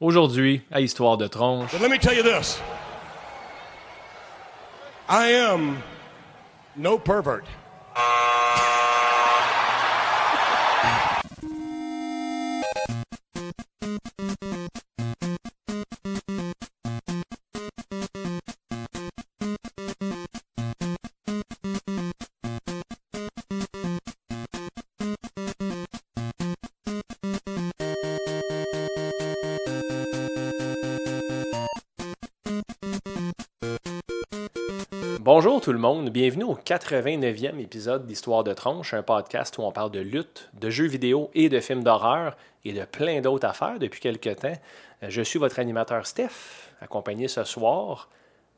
Aujourd'hui, à Histoire de tronche. But let me tell you this I am no pervert. Bienvenue au 89e épisode d'Histoire de tronche, un podcast où on parle de lutte, de jeux vidéo et de films d'horreur et de plein d'autres affaires depuis quelques temps. Euh, Je suis votre animateur Steph, accompagné ce soir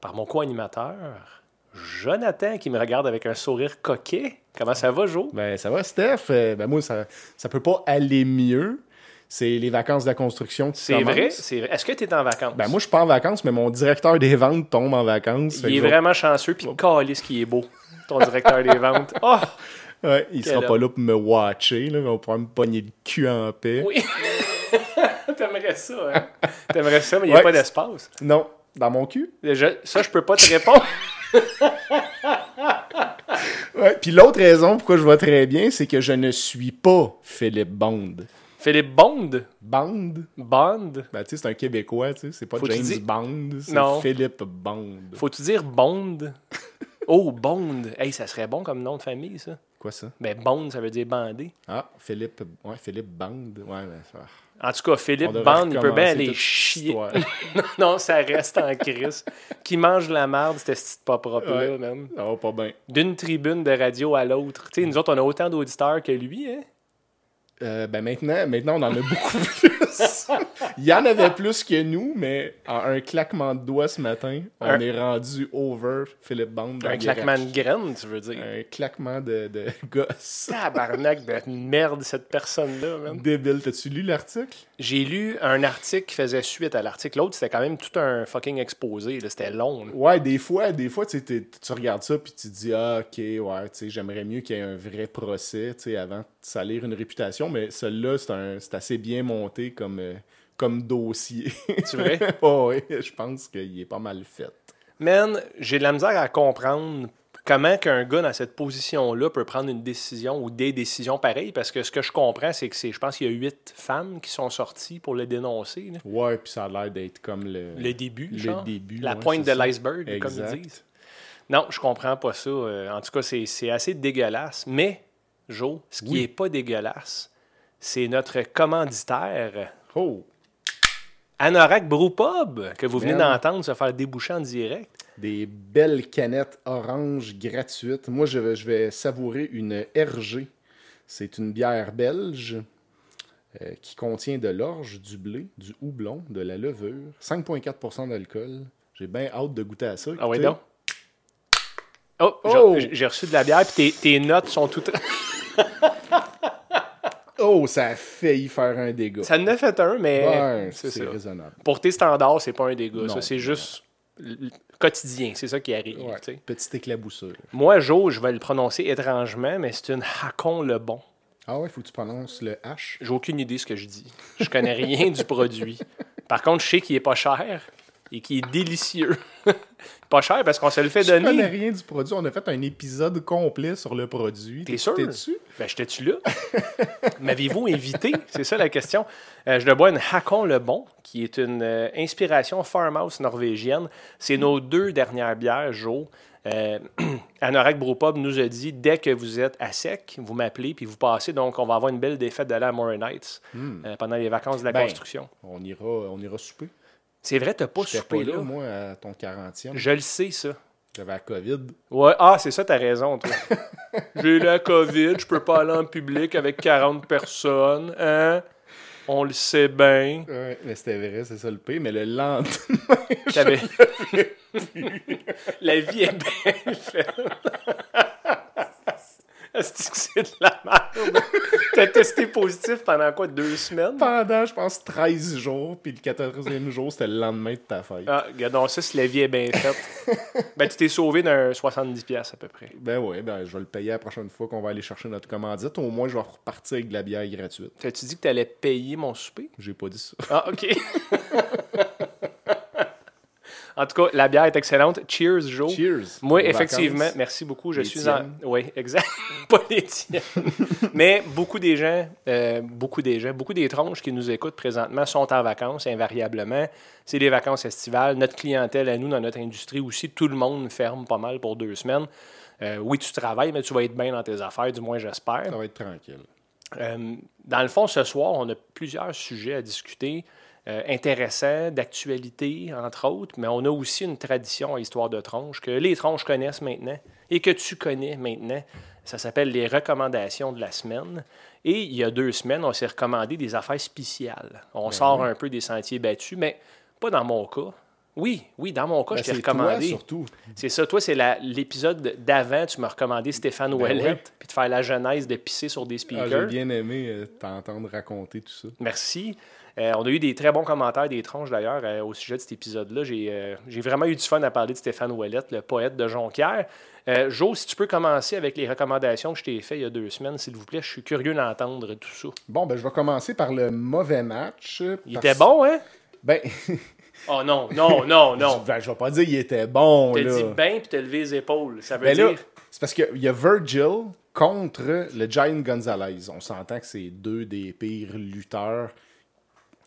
par mon co-animateur Jonathan qui me regarde avec un sourire coquet. Comment ça va, Jo? Ben, ça va, Steph? Euh, ben, moi, ça, ça peut pas aller mieux. C'est les vacances de la construction qui C'est vrai? C'est vrai. Est-ce que tu es en vacances? Ben, moi, je suis pas en vacances, mais mon directeur des ventes tombe en vacances. Il est je vraiment chanceux, puis calisse qui est beau, ton directeur des ventes. Oh! Ouais, il Quel sera pas là pour me watcher. Là. Il va pouvoir me pogner le cul en paix. Oui! T'aimerais ça, hein? T'aimerais ça, mais il n'y a Ouais. pas d'espace. Non, dans mon cul? Déjà, ça, je peux pas te répondre. Ouais. Puis l'autre raison pourquoi je vais très bien, c'est que je ne suis pas Philippe Bond. Philippe Bond? Bond? Bond? Ben, tu sais, c'est un Québécois, tu sais. C'est pas Faut-tu James Bond, c'est Non. Philippe Bond. Faut-tu dire Bond? Oh, Bond! Hey, ça serait bon comme nom de famille, ça. Quoi ça? Mais Bond, ça veut dire bandé. Ah, Philippe... Ouais, Philippe Bond. Ouais, ben, ça... En tout cas, Philippe Bond, il peut bien aller chier. non, ça reste en crise. Qui mange de la merde, cette petite pas propre-là, Ouais. même. Ça va pas bien. D'une tribune de radio à l'autre. Tu sais, nous autres, on a autant d'auditeurs que lui, hein? Euh, ben maintenant, maintenant, on en a beaucoup plus. Il y en avait plus que nous, mais en un claquement de doigts ce matin, on Un- est rendu over Philippe Bond. Un la claquement de graines, tu veux dire. Un claquement de, de gosse. Tabarnak de merde, cette personne-là, man. Débile. T'as-tu lu l'article? J'ai lu un article qui faisait suite à l'article. L'autre, c'était quand même tout un fucking exposé. C'était long. là. Ouais, des fois, des fois tu tu regardes ça puis tu te dis ah ok ouais, tu j'aimerais mieux qu'il y ait un vrai procès, tu avant de salir une réputation, mais celui-là c'est assez bien monté comme euh, comme dossier. C'est vrai? oh, oui, je pense qu'il est pas mal fait. Man, j'ai de la misère à comprendre comment qu'un gars dans cette position-là peut prendre une décision ou des décisions pareilles? Parce que ce que je comprends, c'est que c'est, je pense qu'il y a huit femmes qui sont sorties pour le dénoncer. là. Ouais, puis ça a l'air d'être comme le Le début, le genre. début, La ouais, pointe de l'iceberg, comme ils disent. Non, je comprends pas ça. Euh, en tout cas, c'est, c'est assez dégueulasse. Mais, Joe, ce qui Oui. est pas dégueulasse, c'est notre commanditaire, Oh, Anorak Brewpub, que vous venez d'entendre se faire déboucher en direct. Des belles canettes orange gratuites. Moi, je vais, je vais savourer une RG. C'est une bière belge euh, qui contient de l'orge, du blé, du houblon, de la levure, 5,4 d'alcool. J'ai bien hâte de goûter à ça. Ah oui, donc? Oh, Oh! j'ai- reçu de la bière, puis tes, tes notes sont toutes. Oh, ça a failli faire un dégât. Ça a fait un, mais Ouais, c'est raisonnable. Pour tes standards, c'est pas un dégât. Non, ça, c'est juste quotidien. C'est ça qui arrive. Ouais, petite éclaboussure. Moi, Joe, je vais le prononcer étrangement, mais c'est une Hakon le bon. Ah ouais, faut que tu prononces le H. J'ai aucune idée de ce que je dis. Je connais rien du produit. Par contre, je sais qu'il est pas cher et qu'il est délicieux. pas cher parce qu'on se le fait Je connais donner. rien du produit. On a fait un épisode complet sur le produit. T'es sûr? dessus? Ben, j'étais-tu là? M'avez-vous invité? C'est ça la question. Euh, je le bois une Hakon le Bon, qui est une euh, inspiration farmhouse norvégienne. C'est nos deux dernières bières, Joe. Euh, Anorak Brewpub nous a dit dès que vous êtes à sec, vous m'appelez puis vous passez. Donc, on va avoir une belle défaite d'aller à Moray Nights euh, pendant les vacances de la Ben, construction. On ira, on ira souper. C'est vrai, t'as pas soupé pas là, là. moi, à ton 40e. Je le sais, ça. J'avais la COVID. Ouais, ah, c'est ça, t'as raison, toi. J'ai la COVID, je peux pas aller en public avec 40 personnes, hein? On le sait bien. Ouais, mais c'était vrai, c'est ça le pire. Mais le lendemain, La vie est que c'est de la merde? T'as testé positif pendant quoi, deux semaines? Pendant, je pense, 13 jours, puis le 14e jour, c'était le lendemain de ta fête. Ah, regarde, ça, si la vie est bien faite. ben, tu t'es sauvé d'un 70$ à peu près. Ben ouais, ben je vais le payer la prochaine fois qu'on va aller chercher notre commandite. Au moins, je vais repartir avec de la bière gratuite. T'as-tu dit que t'allais payer mon souper? J'ai pas dit ça. Ah, OK. En tout cas, la bière est excellente. Cheers, Joe. Cheers. Moi, effectivement, vacances. merci beaucoup. Je Les suis en. tiennes. Oui, exact. Pas les tiennes. Mais beaucoup des gens, euh, beaucoup des gens, beaucoup des tronches qui nous écoutent présentement sont en vacances, invariablement. C'est des vacances estivales. Notre clientèle, à nous, dans notre industrie aussi, tout le monde ferme pas mal pour deux semaines. Euh, oui, tu travailles, mais tu vas être bien dans tes affaires, du moins j'espère. Ça va être tranquille. Euh, dans le fond, ce soir, on a plusieurs sujets à discuter, euh, intéressants, d'actualité, entre autres, mais on a aussi une tradition à Histoire de tronche que les tronches connaissent maintenant et que tu connais maintenant. Ça s'appelle les recommandations de la semaine. Et il y a deux semaines, on s'est recommandé des affaires spéciales. On sort un peu des sentiers battus, mais pas dans mon cas. Oui, oui, dans mon cas, Ben, je t'ai toi, recommandé. surtout. C'est ça. Toi, c'est l'épisode d'avant. Tu m'as recommandé Stéphane Ben Ouellet, ouais. puis de faire la genèse de pisser sur des Ah, speakers. J'ai bien aimé euh, t'entendre raconter tout ça. Merci. Euh, on a eu des très bons commentaires des tronches d'ailleurs euh, au sujet de cet épisode-là. J'ai euh, j'ai vraiment eu du fun à parler de Stéphane Ouellette, le poète de Jonquière. Jo, si tu peux commencer avec les recommandations que je t'ai faites il y a deux semaines, s'il vous plaît, je suis curieux d'entendre tout ça. Bon, ben je vais commencer par le mauvais match. Il était bon, hein? Ben, Oh non, non, non, non. ben, je vais pas dire qu'il était bon, T'as dit ben puis t'as levé les épaules. Ça veut Ben là, dire? c'est parce qu'il y a Virgil contre le Giant Gonzalez. On s'entend que c'est deux des pires lutteurs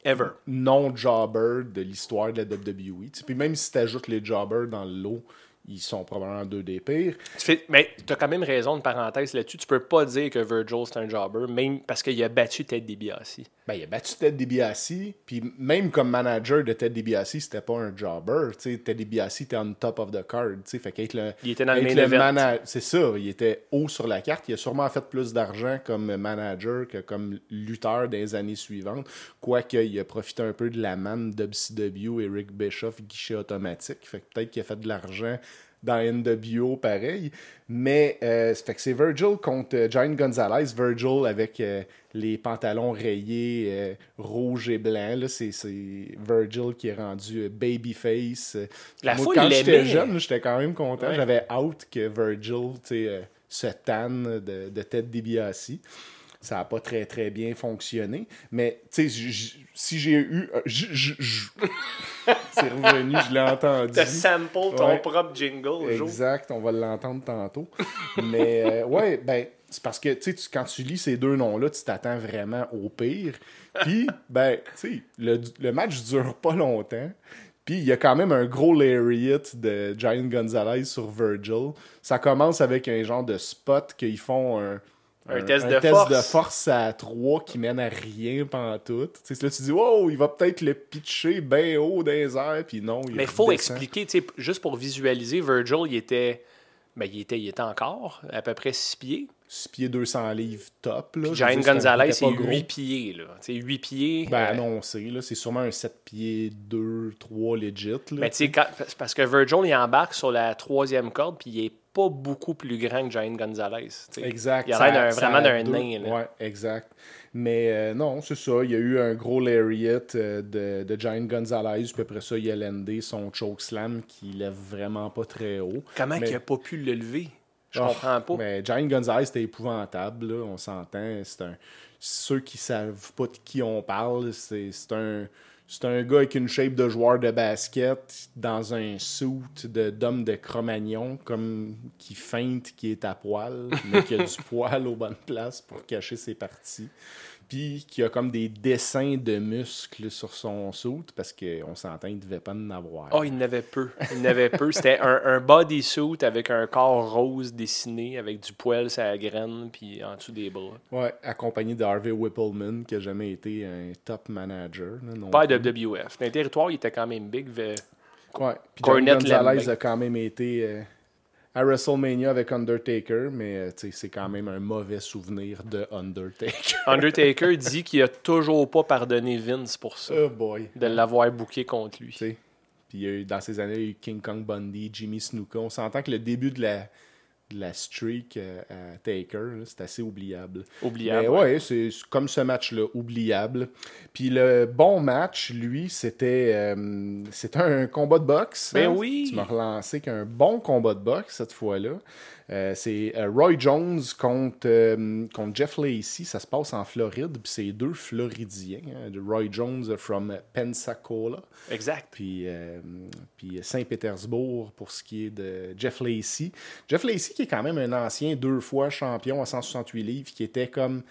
Ever. non-jobbers de l'histoire de la WWE. Puis même si tu ajoutes les jobbers dans le lot, ils sont probablement deux des pires. Tu fais- mais tu as quand même raison de parenthèse là-dessus. Tu peux pas dire que Virgil c'est un jobber, même parce qu'il a battu Ted DiBiase. Ben, il a battu Ted DiBiase, puis même comme manager de Ted DiBiase, c'était pas un jobber. Tu sais, Ted DiBiase était on top of the card. Fait le, Il était dans le main mana- C'est ça, il était haut sur la carte. Il a sûrement fait plus d'argent comme manager que comme lutteur les années suivantes. Quoique, il a profité un peu de la manne WCW et Rick Bischoff, guichet automatique. Fait que peut-être qu'il a fait de l'argent dans NWO pareil. Mais euh, ça fait que c'est Virgil contre euh, Giant Gonzalez. Virgil avec euh, les pantalons rayés euh, rouge et blanc. Là, c'est, c'est Virgil qui est rendu euh, babyface. Euh, La Moi, foule quand j'étais jeune, j'étais quand même content. Ouais. J'avais hâte que Virgil euh, se tanne de, de Ted DiBiase. Ça n'a pas très très bien fonctionné. Mais tu sais, si j'ai eu. euh, c'est revenu, je l'ai entendu. T'as sample ton Ouais. propre jingle. Exact, on va l'entendre tantôt. Mais euh, ouais, ben, c'est parce que tu sais, tu- quand tu lis ces deux noms-là, tu t'attends vraiment au pire. Puis, ben, tu sais, le, le match dure pas longtemps. Puis, il y a quand même un gros lariat de Giant Gonzalez sur Virgil. Ça commence avec un genre de spot qu'ils font un. Un test de force. de force à 3 qui mène à rien. Tu sais, là, tu dis, wow, il va peut-être le pitcher bien haut dans les airs, puis non, il Mais il faut expliquer, tu sais, juste pour visualiser, Virgil, il était, ben, il était, il était encore à peu près 6 pieds. 6 pieds 200 livres top. Là. Un- Gonzalez, c'est pas gros. 8 pieds. Là. C'est 8 pieds. Ben euh, là. C'est sûrement un 7 pieds 2, 3 legit. Là, mais tu sais, quand- parce que Virgil, il embarque sur la troisième corde, puis il est pas beaucoup plus grand que Giant Gonzalez. Exact. Il a l'air vraiment d'un nain. Ouais, exact. Mais euh, non, c'est ça. Il y a eu un gros lariat euh, de, de Giant Gonzalez, puis après ça, il a landé son chokeslam qui lève vraiment pas très haut. Comment Mais- il a pas pu le lever? Je Oh, comprends pas. Mais Giant Gonzalez, c'était épouvantable, là, on s'entend. C'est un. Ceux qui savent pas de qui on parle, c'est c'est un. C'est un gars avec une shape de joueur de basket dans un suit de d'homme de Cro-Magnon, comme qui feinte qui est à poil, mais qui a du poil aux bonnes places pour cacher ses parties. Puis qui a comme des dessins de muscles sur son suit, parce qu'on s'entend, il devait pas en avoir. Oh, il n'avait peu. Il n'avait peu. C'était un, un bodysuit avec un corps rose dessiné, avec du poil sur la graine, puis en dessous des bras. Ouais, accompagné de Harvey Whippleman, qui a jamais été un top manager. non Pas plus. WWF. Dans le territoire, il était quand même big. Ouais. Puis Cornette Gonzalez a quand même été euh, à WrestleMania avec Undertaker, mais euh, c'est quand même un mauvais souvenir de Undertaker. Undertaker dit qu'il a toujours pas pardonné Vince pour ça, oh boy. de l'avoir booké contre lui. Puis dans ces années, il y a eu King Kong Bundy, Jimmy Snuka. On s'entend que le début de la de la streak euh, à Taker. C'est assez oubliable. Oubliable. Mais ouais, c'est c'est comme ce match-là, oubliable. Puis le bon match, lui, c'était euh, c'était un combat de boxe. Ben hein. oui. Tu m'as relancé qu'un bon combat de boxe cette fois-là. Euh, c'est euh, Roy Jones contre, euh, contre Jeff Lacey. Ça se passe en Floride. Puis c'est deux Floridiens. hein, de Roy Jones from Pensacola. Exact. Puis, puis Saint-Pétersbourg pour ce qui est de Jeff Lacey. Jeff Lacey qui est quand même un ancien deux fois champion à 168 livres, qui était comme...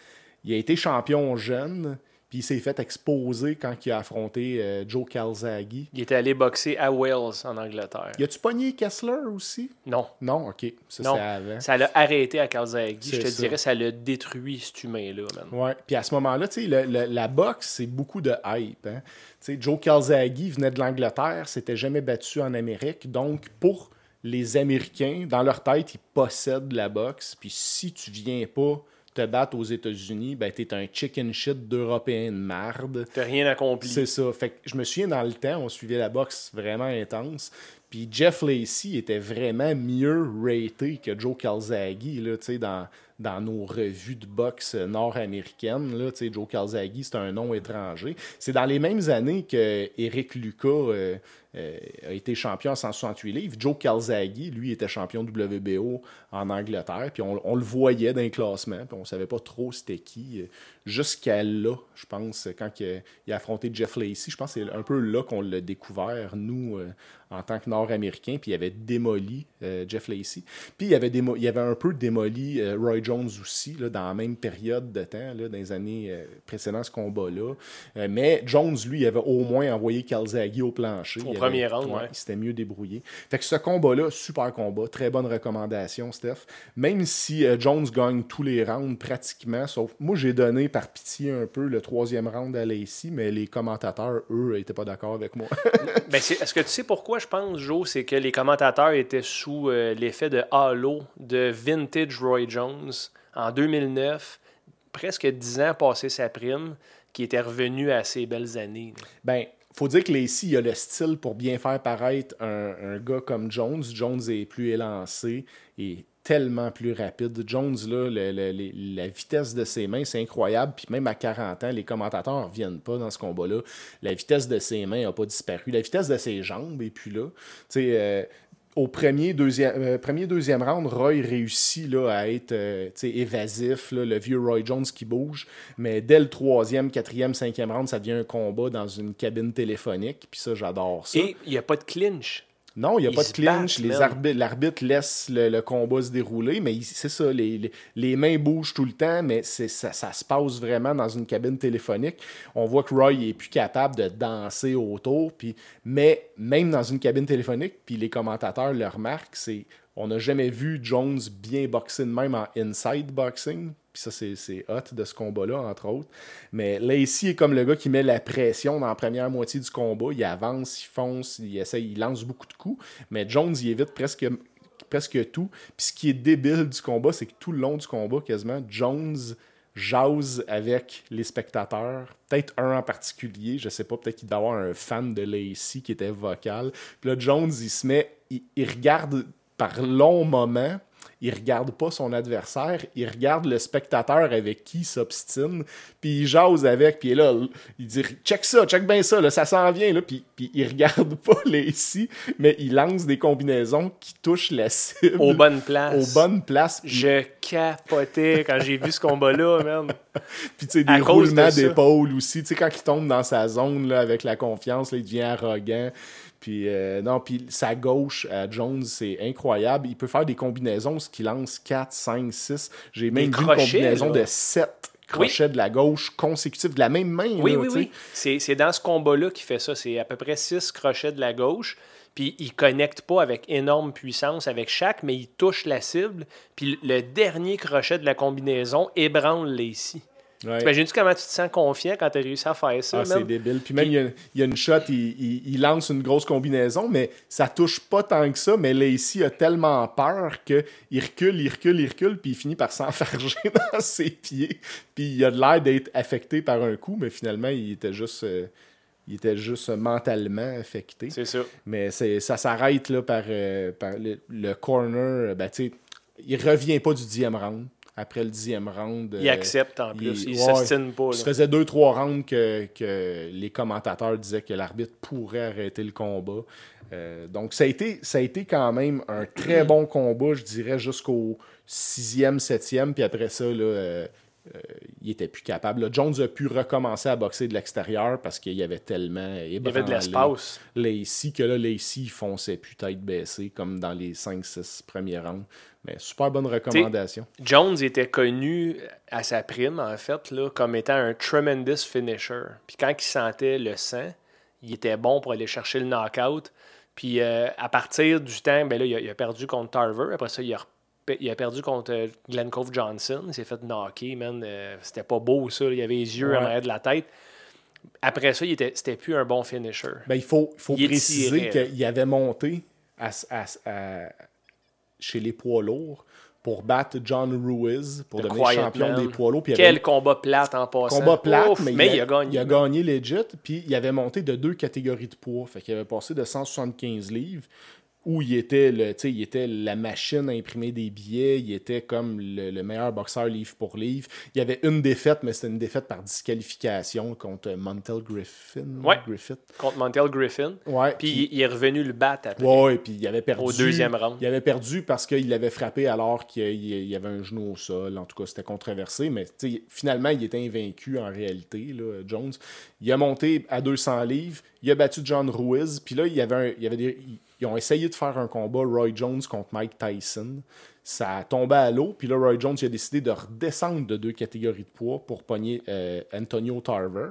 Il a été champion jeune, puis il s'est fait exposer quand il a affronté euh, Joe Calzaghe. Il était allé boxer à Wales, en Angleterre. Y a-tu pogné Kessler aussi? Non. Non, ok. Ça, Non. avant. Ça l'a arrêté à Calzaghe. Je te ça. dirais, ça l'a détruit, cet humain-là. Ouais. Puis à ce moment-là, tu sais, la boxe, c'est beaucoup de hype. hein. Tu sais, Joe Calzaghe venait de l'Angleterre, s'était jamais battu en Amérique. Donc, pour les Américains, dans leur tête, ils possèdent la boxe. Puis si tu viens pas te battre aux États-Unis, ben t'es un chicken shit d'Européen de marde. T'as rien accompli. C'est ça. Fait que je me souviens dans le temps, on suivait la boxe vraiment intense. Puis Jeff Lacey était vraiment mieux raté que Joe Calzaghe là, dans, dans nos revues de boxe nord-américaines. là, Joe Calzaghe, c'est un nom étranger. C'est dans les mêmes années que Eric Lucas euh, euh, a été champion à 168 livres. Joe Calzaghe, lui, était champion WBO en Angleterre. Puis on, le voyait dans les classements. Puis on savait pas trop c'était qui. euh, Jusqu'à là, je pense, quand il a affronté Jeff Lacey, je pense que c'est un peu là qu'on l'a découvert, nous, euh, en tant que Nord-Américains. Puis il avait démoli Jeff Lacey. Puis il avait, un peu démoli Roy Jones aussi, là, dans la même période de temps, là, dans les années précédant ce combat-là. Mais Jones, lui, il avait au moins envoyé Calzaghe au plancher. Premier round, ouais. Il s'était mieux débrouillé. Fait que ce combat-là, super combat, très bonne recommandation, Steph. Même si euh, Jones gagne tous les rounds pratiquement, sauf moi j'ai donné par pitié un peu le troisième round à Lacey, mais les commentateurs, eux, étaient pas d'accord avec moi. Ben, c'est- Est-ce que tu sais pourquoi je pense, Joe? C'est que les commentateurs étaient sous euh, l'effet de halo de Vintage Roy Jones en 2009, presque 10 ans passé sa prime, qui était revenu à ses belles années. Ben, faut dire que Lacey il a le style pour bien faire paraître un, gars comme Jones. Jones est plus élancé et tellement plus rapide. Jones, là, la vitesse de ses mains, c'est incroyable. Puis même à 40 ans, les commentateurs ne reviennent pas dans ce combat-là. La vitesse de ses mains n'a pas disparu. La vitesse de ses jambes est plus là. Tu sais, euh, au premier deuxième, euh, deuxième round, Roy réussit là, à être euh, évasif, le vieux Roy Jones qui bouge. Mais dès le troisième, quatrième, cinquième round, ça devient un combat dans une cabine téléphonique. Puis ça, j'adore ça. Et il n'y a pas de clinch. Non, il n'y a Ils pas de clinch. battent, les man. arbitres- L'arbitre laisse le, le combat se dérouler, mais c'est ça, les, les- les mains bougent tout le temps, mais c'est, ça, ça se passe vraiment dans une cabine téléphonique. On voit que Roy est plus capable de danser autour, puis, mais même dans une cabine téléphonique, puis les commentateurs le remarquent, c'est on n'a jamais vu Jones bien boxer de même en inside boxing. Puis ça, c'est, hot de ce combat-là, entre autres. Mais Lacey est comme le gars qui met la pression dans la première moitié du combat. Il avance, il fonce, il essaie, il lance beaucoup de coups. Mais Jones, il évite presque, presque tout. Puis ce qui est débile du combat, c'est que tout le long du combat, quasiment, Jones jase avec les spectateurs. Peut-être un en particulier, je sais pas, peut-être qu'il doit avoir un fan de Lacey qui était vocal. Puis là, Jones, il se met, il regarde par longs moments il regarde pas son adversaire, il regarde le spectateur avec qui il s'obstine, puis il jase avec, puis là, il dit check ça, check bien ça, là, ça s'en vient, là, puis, puis il regarde pas les ici, mais il lance des combinaisons qui touchent la cible Aux bonnes places. aux bonnes places, Je capotais quand j'ai vu ce combat-là, man. Puis, tu sais, des roulements d'épaule aussi. Tu sais, quand il tombe dans sa zone, là, avec la confiance, là, il devient arrogant. Puis, euh, non, puis sa gauche à Jones, c'est incroyable. Il peut faire des combinaisons, ce qui lance 4, 5, 6. J'ai même vu une combinaison là. de 7 crochets de la gauche consécutifs, de la même main. Oui, là, oui, oui. C'est c'est dans ce combat-là qu'il fait ça. C'est à peu près six crochets de la gauche. Puis il connecte pas avec énorme puissance avec chaque, mais il touche la cible. Puis le dernier crochet de la combinaison ébranle Lacey. Ouais. T'imagines-tu comment tu te sens confiant quand tu as réussi à faire ça? Ah, c'est débile. Puis même, il y, a, il y a une shot, il, il- il lance une grosse combinaison, mais ça touche pas tant que ça. Mais Lacey a tellement peur qu'il recule, il recule, il recule, puis il finit par s'enfarger dans ses pieds. Puis il a l'air d'être affecté par un coup, mais finalement, il était juste, euh, il était juste mentalement affecté. C'est ça. Mais ça s'arrête là, par, euh, par le, le corner. Ben, il revient pas du dixième round. Après le dixième round. Il euh, accepte en plus. Il, ouais, s'ostine pas. Ça faisait deux, trois rounds que, que les commentateurs disaient que l'arbitre pourrait arrêter le combat. Euh, donc, ça a, été, ça a été quand même un très bon combat, je dirais, jusqu'au sixième, septième. Puis après ça, là, euh, euh, il était plus capable. Là, Jones a pu recommencer à boxer de l'extérieur parce qu'il y avait tellement Il y avait de l'espace. Lacey que là, Lacey, il fonçait plus tête baissée comme dans les 5-6 premiers rounds. Mais super bonne recommandation. Jones était connu à sa prime, en fait, là, comme étant un tremendous finisher. Puis quand il sentait le sang, il était bon pour aller chercher le knockout. Puis euh, à partir du temps, ben là, il, a, il a perdu contre Tarver. Après ça, il a, repé- il a perdu contre euh, Glenn Cove Johnson. Il s'est fait knocker, man. Euh, c'était pas beau, ça. Il avait les yeux Ouais. en arrière de la tête. Après ça, il était, c'était plus un bon finisher. Ben, il faut, faut Il préciser qu'il avait monté à- à- à- chez les poids lourds pour battre John Ruiz pour Le devenir champion Man. des poids lourds. Puis avait Quel combat plate en passant. combat plate, Ouf, mais, il, a, gagné. Il a gagné legit, puis il avait monté de deux catégories de poids. Fait qu'il avait passé de 175 livres, où il était, le, il était la machine à imprimer des billets, il était comme le, le meilleur boxeur livre pour livre. Il y avait une défaite, mais c'était une défaite par disqualification contre Montel Griffin. Ouais. Griffith. Contre Montel Griffin. Ouais, Puis il, est revenu le battre après. Ouais, puis il avait perdu. Au deuxième round. Il avait perdu parce qu'il l'avait frappé alors qu'il il y avait un genou au sol. En tout cas, c'était controversé, mais finalement, il était invaincu en réalité, là, Jones. Il a monté à 200 livres, il a battu John Ruiz, puis là, il y avait, un- il y avait des- ils ont essayé de faire un combat Roy Jones contre Mike Tyson. Ça a tombé à l'eau, puis là, Roy Jones il a décidé de redescendre de deux catégories de poids pour pogner euh, Antonio Tarver.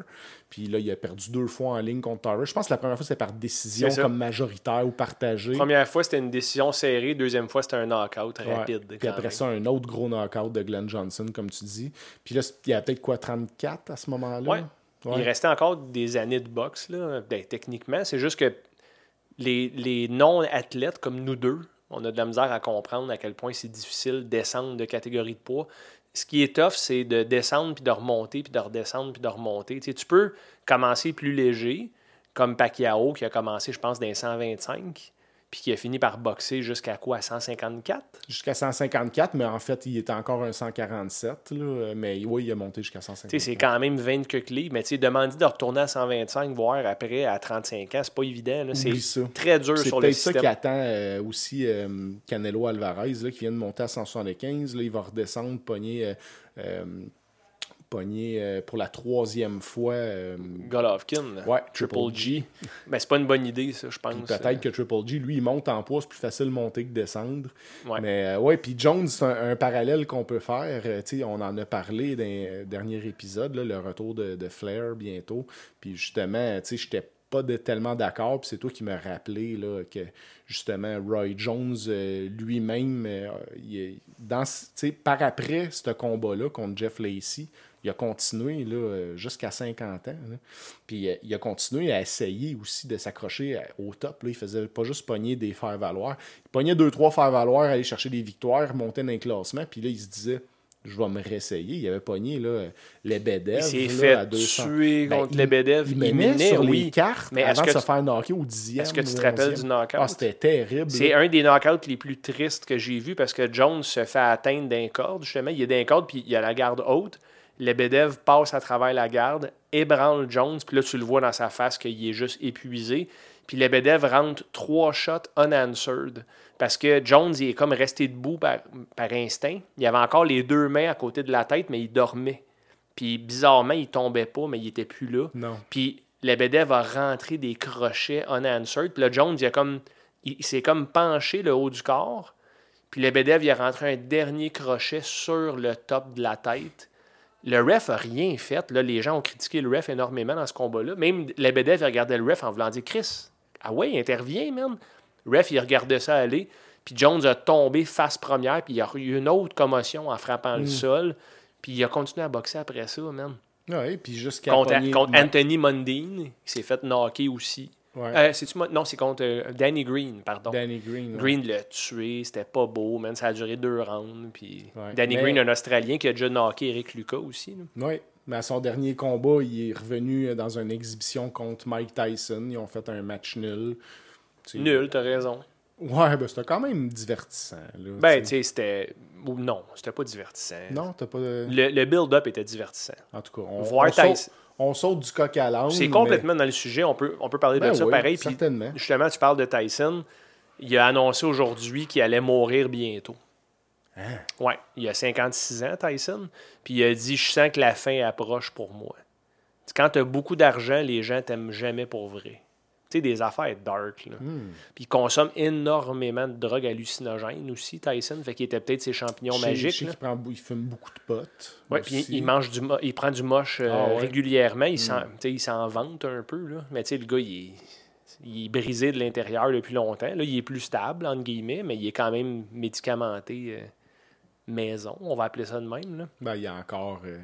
Puis là, il a perdu deux fois en ligne contre Tarver. Je pense que la première fois, c'était par décision comme majoritaire ou partagée. Première fois, c'était une décision serrée. Deuxième fois, c'était un knockout Ouais. rapide. Puis après même. ça, un autre gros knockout de Glenn Johnson, comme tu dis. Puis là, il y a peut-être quoi, 34 à ce moment-là? Ouais. Ouais. Il restait encore des années de boxe, là. Ben, techniquement. C'est juste que les, non-athlètes comme nous deux, on a de la misère à comprendre à quel point c'est difficile de descendre de catégorie de poids. Ce qui est tough, c'est de descendre, puis de remonter, puis de redescendre, puis de remonter. Tu, tu peux commencer plus léger, comme Pacquiao, qui a commencé, je pense, les 125, puis qui a fini par boxer jusqu'à quoi, 154? Jusqu'à 154, mais en fait, il était encore un 147. Là, mais oui, il a monté jusqu'à 150. Tu sais, c'est quand même 20 quelques livres, mais demander de retourner à 125, voire après à 35 ans, c'est pas évident. C'est ça. très dur C'est sur le peut-être ça système. qui attend euh, aussi euh, Canelo Alvarez, là, qui vient de monter à 175. Là, il va redescendre, pogner, euh, euh, pogner euh, pour la troisième fois. euh, Golovkin, Ouais, Triple G. Ben, c'est pas une bonne idée, ça, je pense. Peut-être que Triple G, lui, il monte en poids, c'est plus facile de monter que de descendre. Ouais. Mais euh, ouais, puis Jones, c'est un, un parallèle qu'on peut faire. Euh, on en a parlé dans le dernier épisode, là, le retour de, de Flair bientôt. Puis justement, tu sais, j'étais pas de- tellement d'accord. Puis c'est toi qui m'as rappelé que justement, Roy Jones euh, lui-même, euh, par après ce combat-là contre Jeff Lacey, il a continué euh, jusqu'à 50 ans. Puis il a continué à essayer aussi de s'accrocher au top. Là. Il faisait pas juste pogner des faire-valoir. Il pognait deux, trois faire-valoir, aller chercher des victoires, monter dans les classements. Puis là, il se disait, je vais me réessayer. Il avait pogné là, les Bedev. Il s'est là, fait à 200. tuer Ben, contre il- les Bedev. Il menait sur oui. les cartes Mais avant de se tu- faire knocker au dixième. Est-ce que tu te rappelles du knockout? Ah, c'était terrible. C'est un des knockouts les plus tristes que j'ai vu parce que Jones se fait atteindre d'un corde. Justement, il est d'un corde puis il y a la garde haute. Lebedev passe à travers la garde, ébranle Jones, puis là, tu le vois dans sa face qu'il est juste épuisé. Puis Lebedev rentre trois shots unanswered parce que Jones, il est comme resté debout par, par instinct. Il avait encore les deux mains à côté de la tête, mais il dormait. Puis bizarrement, il tombait pas, mais il était plus là. Non. Puis Lebedev a rentré des crochets unanswered. Puis là, Jones, il, a comme, il, il s'est comme penché le haut du corps. Puis Lebedev, il a rentré un dernier crochet sur le top de la tête. Le ref a rien fait. Là, les gens ont critiqué le ref énormément dans ce combat-là. Même Lebedev, il regardait le ref en voulant dire Chris, ah ouais, il intervient, man. Ref, il regardait ça aller. Puis Jones a tombé face première. Puis il y a eu une autre commotion en frappant le sol. Puis il a continué à boxer après ça, man. Ouais, puis jusqu'à. Contre, pogner- contre Ouais. Anthony Mundine, il s'est fait knocker aussi. Ouais. Euh, non, c'est contre euh, Danny Green, pardon. Danny Green. ouais. Green l'a tué, c'était pas beau, man. Ça a duré deux rounds. Puis Ouais. Danny Mais- Green, un Australien qui a déjà knocké Eric Lucas aussi. Oui, mais à son dernier combat, il est revenu dans une exhibition contre Mike Tyson. Ils ont fait un match nul. Nul, t'as raison. Ouais, ben c'était quand même divertissant. Là, Ben, tu sais, c'était. Non, c'était pas divertissant. Non, t'as pas de... Le, le build-up était divertissant. En tout cas, on, Voir on, saute, on saute du coq à l'âne. C'est mais- complètement dans le sujet. On peut, on peut parler Ben de ça oui, pareil. Justement, tu parles de Tyson. Il a annoncé aujourd'hui qu'il allait mourir bientôt. Hein? Ouais, il a 56 ans, Tyson. Puis il a dit Je sens que la fin approche pour moi. Quand tu as beaucoup d'argent, les gens t'aiment jamais pour vrai. Sais, des affaires dark. Là. Hmm. Puis il consomme énormément de drogues hallucinogènes aussi, Tyson. Fait qu'il était peut-être ses champignons magiques. qu'il prend il fume beaucoup de potes. Ouais, puis il, mange du il prend du moche euh, Ah ouais. Hmm. régulièrement. Il s'en il vante un peu. Là. Mais tu sais, le gars, il est, il est brisé de l'intérieur depuis longtemps. Là, il est plus stable, entre guillemets, mais il est quand même médicamenté euh, maison. On va appeler ça de même. Là. Ben, il a encore. euh,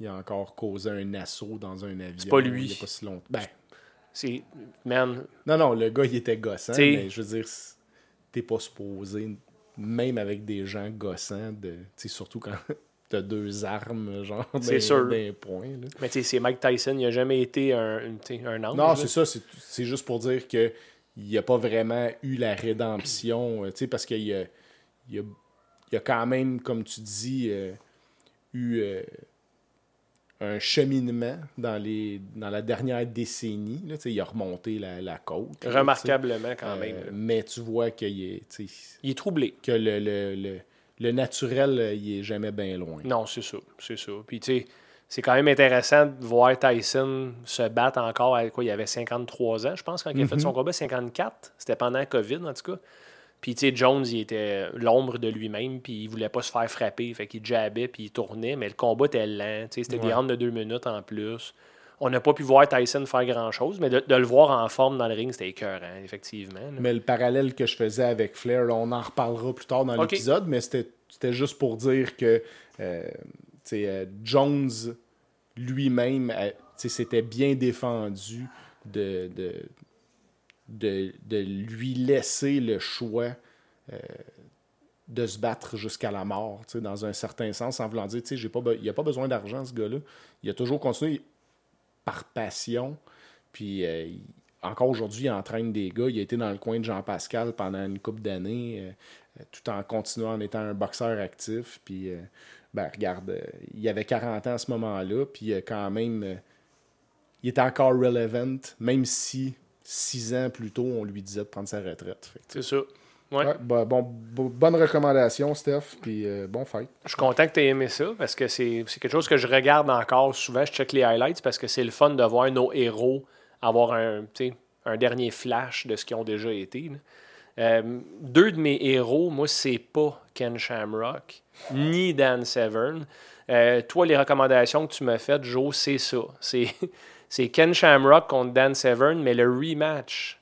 il a encore causé un assaut dans un avion. pas lui. Il y a pas si longtemps. Ben, C'est. Man, non, non, le gars, il était gossant, T'sais- mais je veux dire, t'es pas supposé, même avec des gens gossants, de, surtout quand t'as deux armes, genre, C'est d'un- sûr. d'un point. là. mais tu sais, c'est Mike Tyson. Il a jamais été un, un, ange. Non, c'est ça, c'est c'est juste pour dire que il a pas vraiment eu la rédemption, euh, tu sais, parce qu'il y a, il a quand même, comme tu dis, euh, eu euh, un cheminement dans, les, dans la dernière décennie. Là, il a remonté la, la côte. là, Remarquablement, quand même. Euh, mais tu vois qu'il est, Il est troublé. que le, le, le, le naturel, euh, il est jamais bien loin. Non, c'est ça. C'est ça. Puis, tu sais, c'est quand même intéressant de voir Tyson se battre encore à quoi Il avait 53 ans, je pense, quand il a fait son combat. 54. C'était pendant la COVID, en tout cas. Puis, tu sais, Jones, il était l'ombre de lui-même, puis il voulait pas se faire frapper. Fait qu'il jabait, puis il tournait, mais le combat était lent. Tu sais, c'était des Ouais. rounds de deux minutes en plus. On n'a pas pu voir Tyson faire grand-chose, mais de, de le voir en forme dans le ring, c'était écœurant, effectivement. là. Mais le parallèle que je faisais avec Flair, là, on en reparlera plus tard dans l'épisode, mais c'était juste pour dire que euh, tu sais, euh, Jones lui-même euh, s'était bien défendu de, de, de, lui laisser le choix euh, de se battre jusqu'à la mort, dans un certain sens, en voulant dire, j'ai pas il n'a pas besoin d'argent, ce gars-là. Il a toujours continué par passion. Puis euh, encore aujourd'hui, il entraîne des gars. Il a été dans le coin de Jean-Pascal pendant une couple d'années, euh, tout en continuant en étant un boxeur actif. Puis, ben, regarde, il avait 40 ans à ce moment-là, puis quand même, il était encore relevant, même si six ans plus tôt, on lui disait de prendre sa retraite. C'est ça. Ouais. ouais, bah, bon, bo- bonne recommandation, Steph, puis euh, bon fight. Je suis content que tu aies aimé ça parce que c'est c'est quelque chose que je regarde encore souvent. Je check les highlights parce que c'est le fun de voir nos héros avoir un, dernier flash de ce qu'ils ont déjà été. Euh, deux de mes héros, moi, c'est pas Ken Shamrock ni Dan Severn. Euh, toi, les recommandations que tu m'as faites, Joe, c'est ça. C'est c'est Ken Shamrock contre Dan Severn, mais le rematch.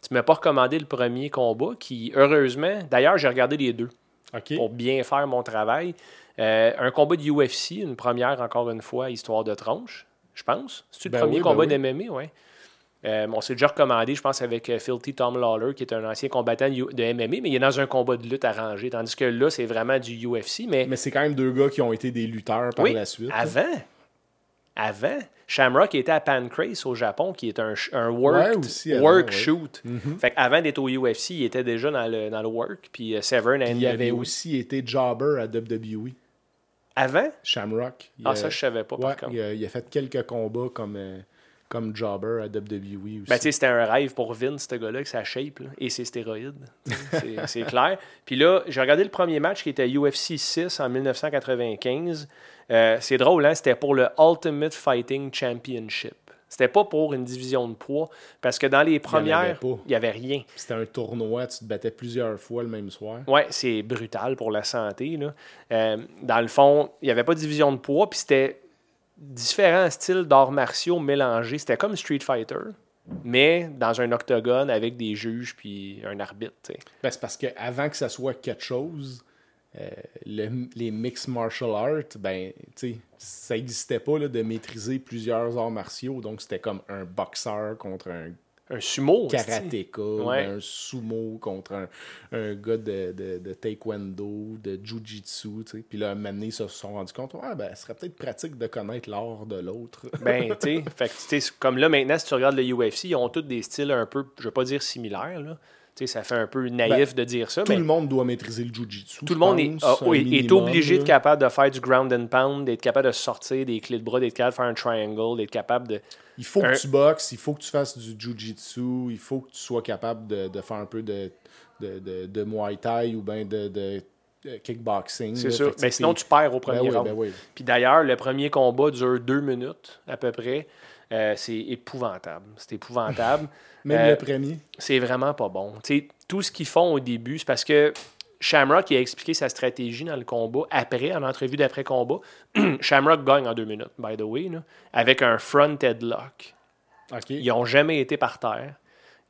Tu m'as pas recommandé le premier combat qui, heureusement, d'ailleurs, j'ai regardé les deux pour bien faire mon travail. Euh, un combat de UFC, une première encore une fois, histoire de tronche, je pense. C'est-tu le Ben premier oui, ben combat oui. d'MMA, ouais. Euh, on s'est déjà recommandé, je pense, avec euh, Filthy Tom Lawler, qui est un ancien combattant de de MMA, mais il est dans un combat de lutte arrangé, tandis que là, c'est vraiment du UFC. Mais, Mais c'est quand même deux gars qui ont été des lutteurs par oui, la suite. avant, avant, Shamrock était à Pancrase au Japon, qui est un, un work, Ouais, aussi, avant, work ouais. shoot. Fait avant d'être au UFC, il était déjà dans le, dans le work, puis euh, Severn Il avait aussi été jobber à WWE. Avant? Shamrock. Il Ah, a- ça, je savais pas, par ouais, contre. il, a, il a fait quelques combats comme, euh, comme jobber à WWE aussi. Ben, c'était un rêve pour Vince, ce gars-là, avec sa shape là, et ses stéroïdes. C'est- C'est clair. Puis là, j'ai regardé le premier match qui était UFC 6 en 1995. Euh, c'est drôle, hein? C'était pour le Ultimate Fighting Championship. C'était pas pour une division de poids, parce que dans les premières, il n'y avait rien. C'était un tournoi, tu te battais plusieurs fois le même soir. Ouais, c'est brutal pour la santé. Là. Euh, dans le fond, il n'y avait pas de division de poids, puis c'était différents styles d'arts martiaux mélangés. C'était comme Street Fighter, mais dans un octogone avec des juges puis un arbitre. Ben, c'est parce qu'avant que ça soit quelque chose, euh, le- les mixed martial arts, ben, tu ça n'existait pas là, de maîtriser plusieurs arts martiaux. Donc, c'était comme un boxeur contre un Un sumo. karatéka, Ouais. ben, un sumo contre un, un gars de, de, de taekwondo, de jujitsu, tu sais. Puis là, un moment donné, ils se sont rendus compte, ouais, ben, ce serait peut-être pratique de connaître l'art de l'autre. Ben, tu sais, comme là, maintenant, si tu regardes le UFC, ils ont tous des styles un peu, je vais pas dire similaires, là. Ça fait un peu naïf de dire ça, Tout mais le monde doit maîtriser le jujitsu. tout le monde est, ah, oui, est obligé d'être capable de faire du ground and pound, d'être capable de sortir des clés de bras, d'être capable de faire un triangle, d'être capable de. Il faut un- que tu boxes, il faut que tu fasses du jujitsu, il faut que tu sois capable de, de faire un peu de, de, de, de muay thai ou bien de, kickboxing. C'est sûr. Mais sinon, tu perds au Ben premier oui, round. ben oui. Puis d'ailleurs, le premier combat dure deux minutes à peu près. Euh, c'est épouvantable. C'est épouvantable. Même Euh, le premier. c'est vraiment pas bon. Tout ce qu'ils font au début, c'est parce que Shamrock il a expliqué sa stratégie dans le combat après, en entrevue d'après-combat. Shamrock gagne en deux minutes, by the way, là, avec un front headlock. Ils n'ont jamais été par terre.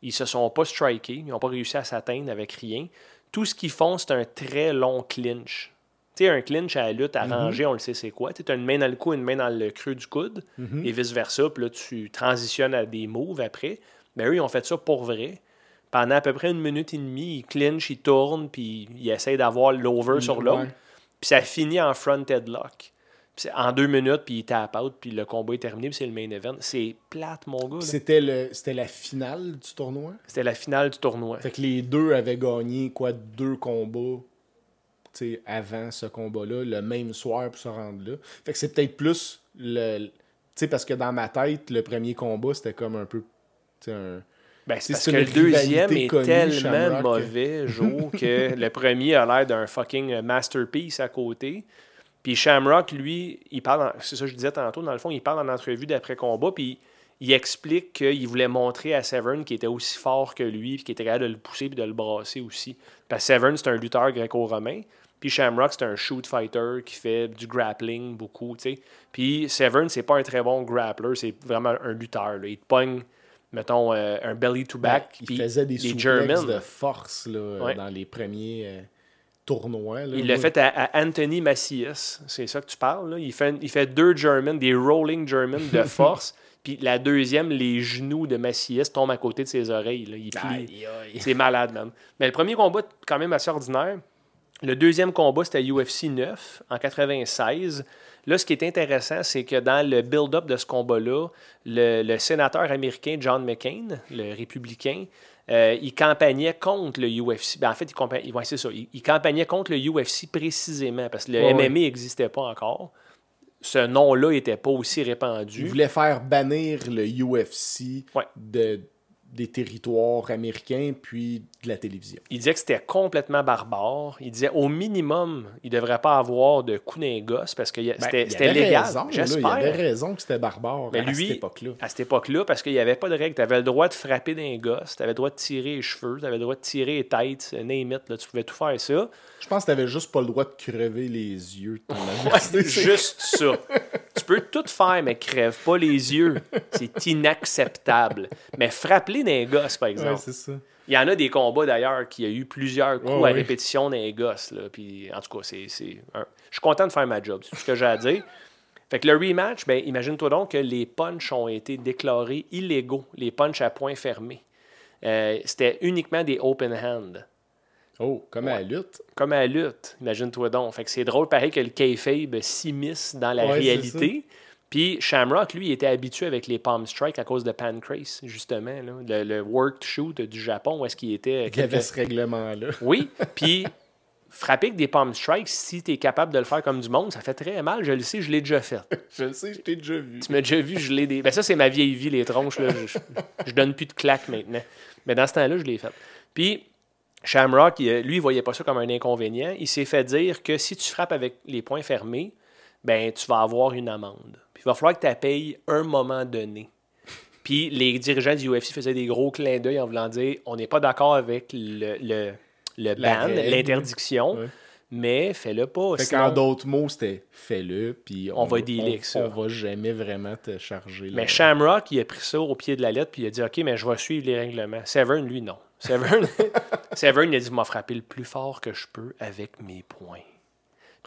Ils se sont pas strikés. Ils n'ont pas réussi à s'atteindre avec rien. Tout ce qu'ils font, c'est un très long clinch. Sais, un clinch à la lutte arrangé, on le sait c'est quoi. Tu as une main dans le cou, une main dans le creux du coude, et vice-versa. Puis là, tu transitionnes à des moves après. Mais eux, ils ont fait ça pour vrai. Pendant à peu près une minute et demie, ils clinchent, ils tournent, puis ils essayent d'avoir l'over sur l'autre. Puis ça finit en front headlock. En deux minutes, puis il tape out, puis le combat est terminé, puis c'est le main event. C'est plate, mon gars. C'était le c'était la finale du tournoi? C'était la finale du tournoi. Fait que les deux avaient gagné quoi deux combats avant ce combat-là, le même soir pour se rendre là. Fait que c'est peut-être plus le. Tu sais, parce que dans ma tête, le premier combat, c'était comme un peu. un. Ben, C'est parce que le deuxième est connue, tellement Shamrock. mauvais, Joe, que le premier a l'air d'un fucking masterpiece à côté. Puis Shamrock, lui, il parle, en- c'est ça que je disais tantôt, dans le fond, il parle en entrevue d'après-combat, puis il explique qu'il voulait montrer à Severn qu'il était aussi fort que lui, puis qu'il était capable de le pousser puis de le brasser aussi. Parce que Severn, c'est un lutteur gréco-romain, puis Shamrock, c'est un shoot fighter qui fait du grappling beaucoup, tu sais. Puis Severn, c'est pas un très bon grappler, c'est vraiment un lutteur. là. Il te pogne, mettons, euh, un belly-to-back, il puis faisait des Germans. de force là, Ouais. dans les premiers euh, tournois. là. Il l'a fait à, à Anthony Macias. C'est ça que tu parles. Là. Il, fait, il fait deux German, des rolling German de force. Puis la deuxième, les genoux de Macias tombent à côté de ses oreilles. là. Il plie. C'est malade, man. Mais le premier combat, quand même assez ordinaire. Le deuxième combat, c'était UFC 9 en 96. Là, ce qui est intéressant, c'est que dans le build-up de ce combat-là, le, le sénateur américain John McCain, le républicain, euh, il campagnait contre le UFC. Ben, en fait, il, ouais, ça. Il, il campagnait contre le UFC précisément parce que le Ouais. MMA n'existait pas encore. Ce nom-là n'était pas aussi répandu. Il voulait faire bannir le UFC de, des territoires américains puis de la télévision. Il disait que c'était complètement barbare. Il disait au minimum, il ne devrait pas avoir de coups d'un gosse parce que Ben, c'était légal. J'espère. il avait raison que c'était barbare à lui, cette époque-là. à cette époque-là, parce qu'il n'y avait pas de règle. Tu avais le droit de frapper d'un gosse, tu avais le droit de tirer les cheveux, tu avais le droit de tirer les têtes, name it, là, tu pouvais tout faire ça. Je pense que t'avais juste pas le droit de crever les yeux Ouais, juste ça. tu peux tout faire, mais crève pas les yeux. C'est inacceptable. Mais frapper d'un gosse, par exemple. Ouais, c'est ça. Il y en a des combats d'ailleurs qui a eu plusieurs coups à répétition d'un gosse. Là. Puis, en tout cas, c'est, un- je suis content de faire ma job. C'est tout ce que j'ai à dire. Fait que le rematch, ben, imagine-toi donc que les punchs ont été déclarés illégaux, les punchs à poing fermé. Euh, c'était uniquement des open hand, Oh, comme à la lutte. comme à la lutte. Imagine-toi donc. Fait que c'est drôle, pareil que le kayfabe s'immisce dans la Ouais, réalité. Puis Shamrock, lui, il était habitué avec les palm strikes à cause de Pancrase, justement. là. Le, le work to shoot du Japon, où est-ce qu'il était... Il y avait ce règlement-là. oui, puis frapper avec des palm strikes, si tu es capable de le faire comme du monde, ça fait très mal. Je le sais, je l'ai déjà fait. Je le sais, je t'ai déjà vu. Tu m'as déjà vu, je l'ai des. Ben ça, c'est ma vieille vie, les tronches. Là. Je, je donne plus de claques maintenant. Mais dans ce temps-là, je l'ai fait. Puis Shamrock, il- lui, il voyait pas ça comme un inconvénient. Il s'est fait dire que si tu frappes avec les poings fermés, ben tu vas avoir une amende. Puis il va falloir que tu la payes un moment donné. Puis les dirigeants du UFC faisaient des gros clins d'œil en voulant dire on n'est pas d'accord avec le, le, le ban, l'interdiction, Ouais. mais fais-le pas. Fait sinon- qu'en d'autres mots, c'était fais-le, puis On va dealer avec ça. On va jamais vraiment te charger. Mais. Shamrock, il a pris ça au pied de la lettre, puis il a dit OK, mais je vais suivre les règlements. Severn, lui, non. Severn, Severn il a dit m'a frappé le plus fort que je peux avec mes poings.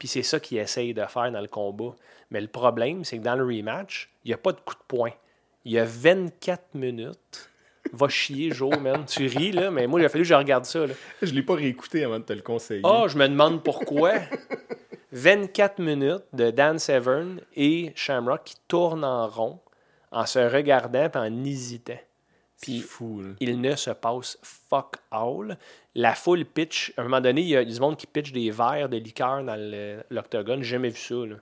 Puis c'est ça qu'il essaye de faire dans le combat. Mais le problème, c'est que dans le rematch, il n'y a pas de coup de poing. Il y a 24 minutes. Va chier, Joe, man. Tu ris, là, mais moi, il a fallu que je regarde ça. Là. Je l'ai pas réécouté avant de te le conseiller. Ah, je me demande pourquoi. 24 minutes de Dan Severn et Shamrock qui tournent en rond en se regardant et en hésitant. Puis fou, il ne se passe fuck all. La foule pitch. À un moment donné, il y a du monde qui pitch des verres de liqueur dans l'octogone. J'ai jamais vu ça. Là.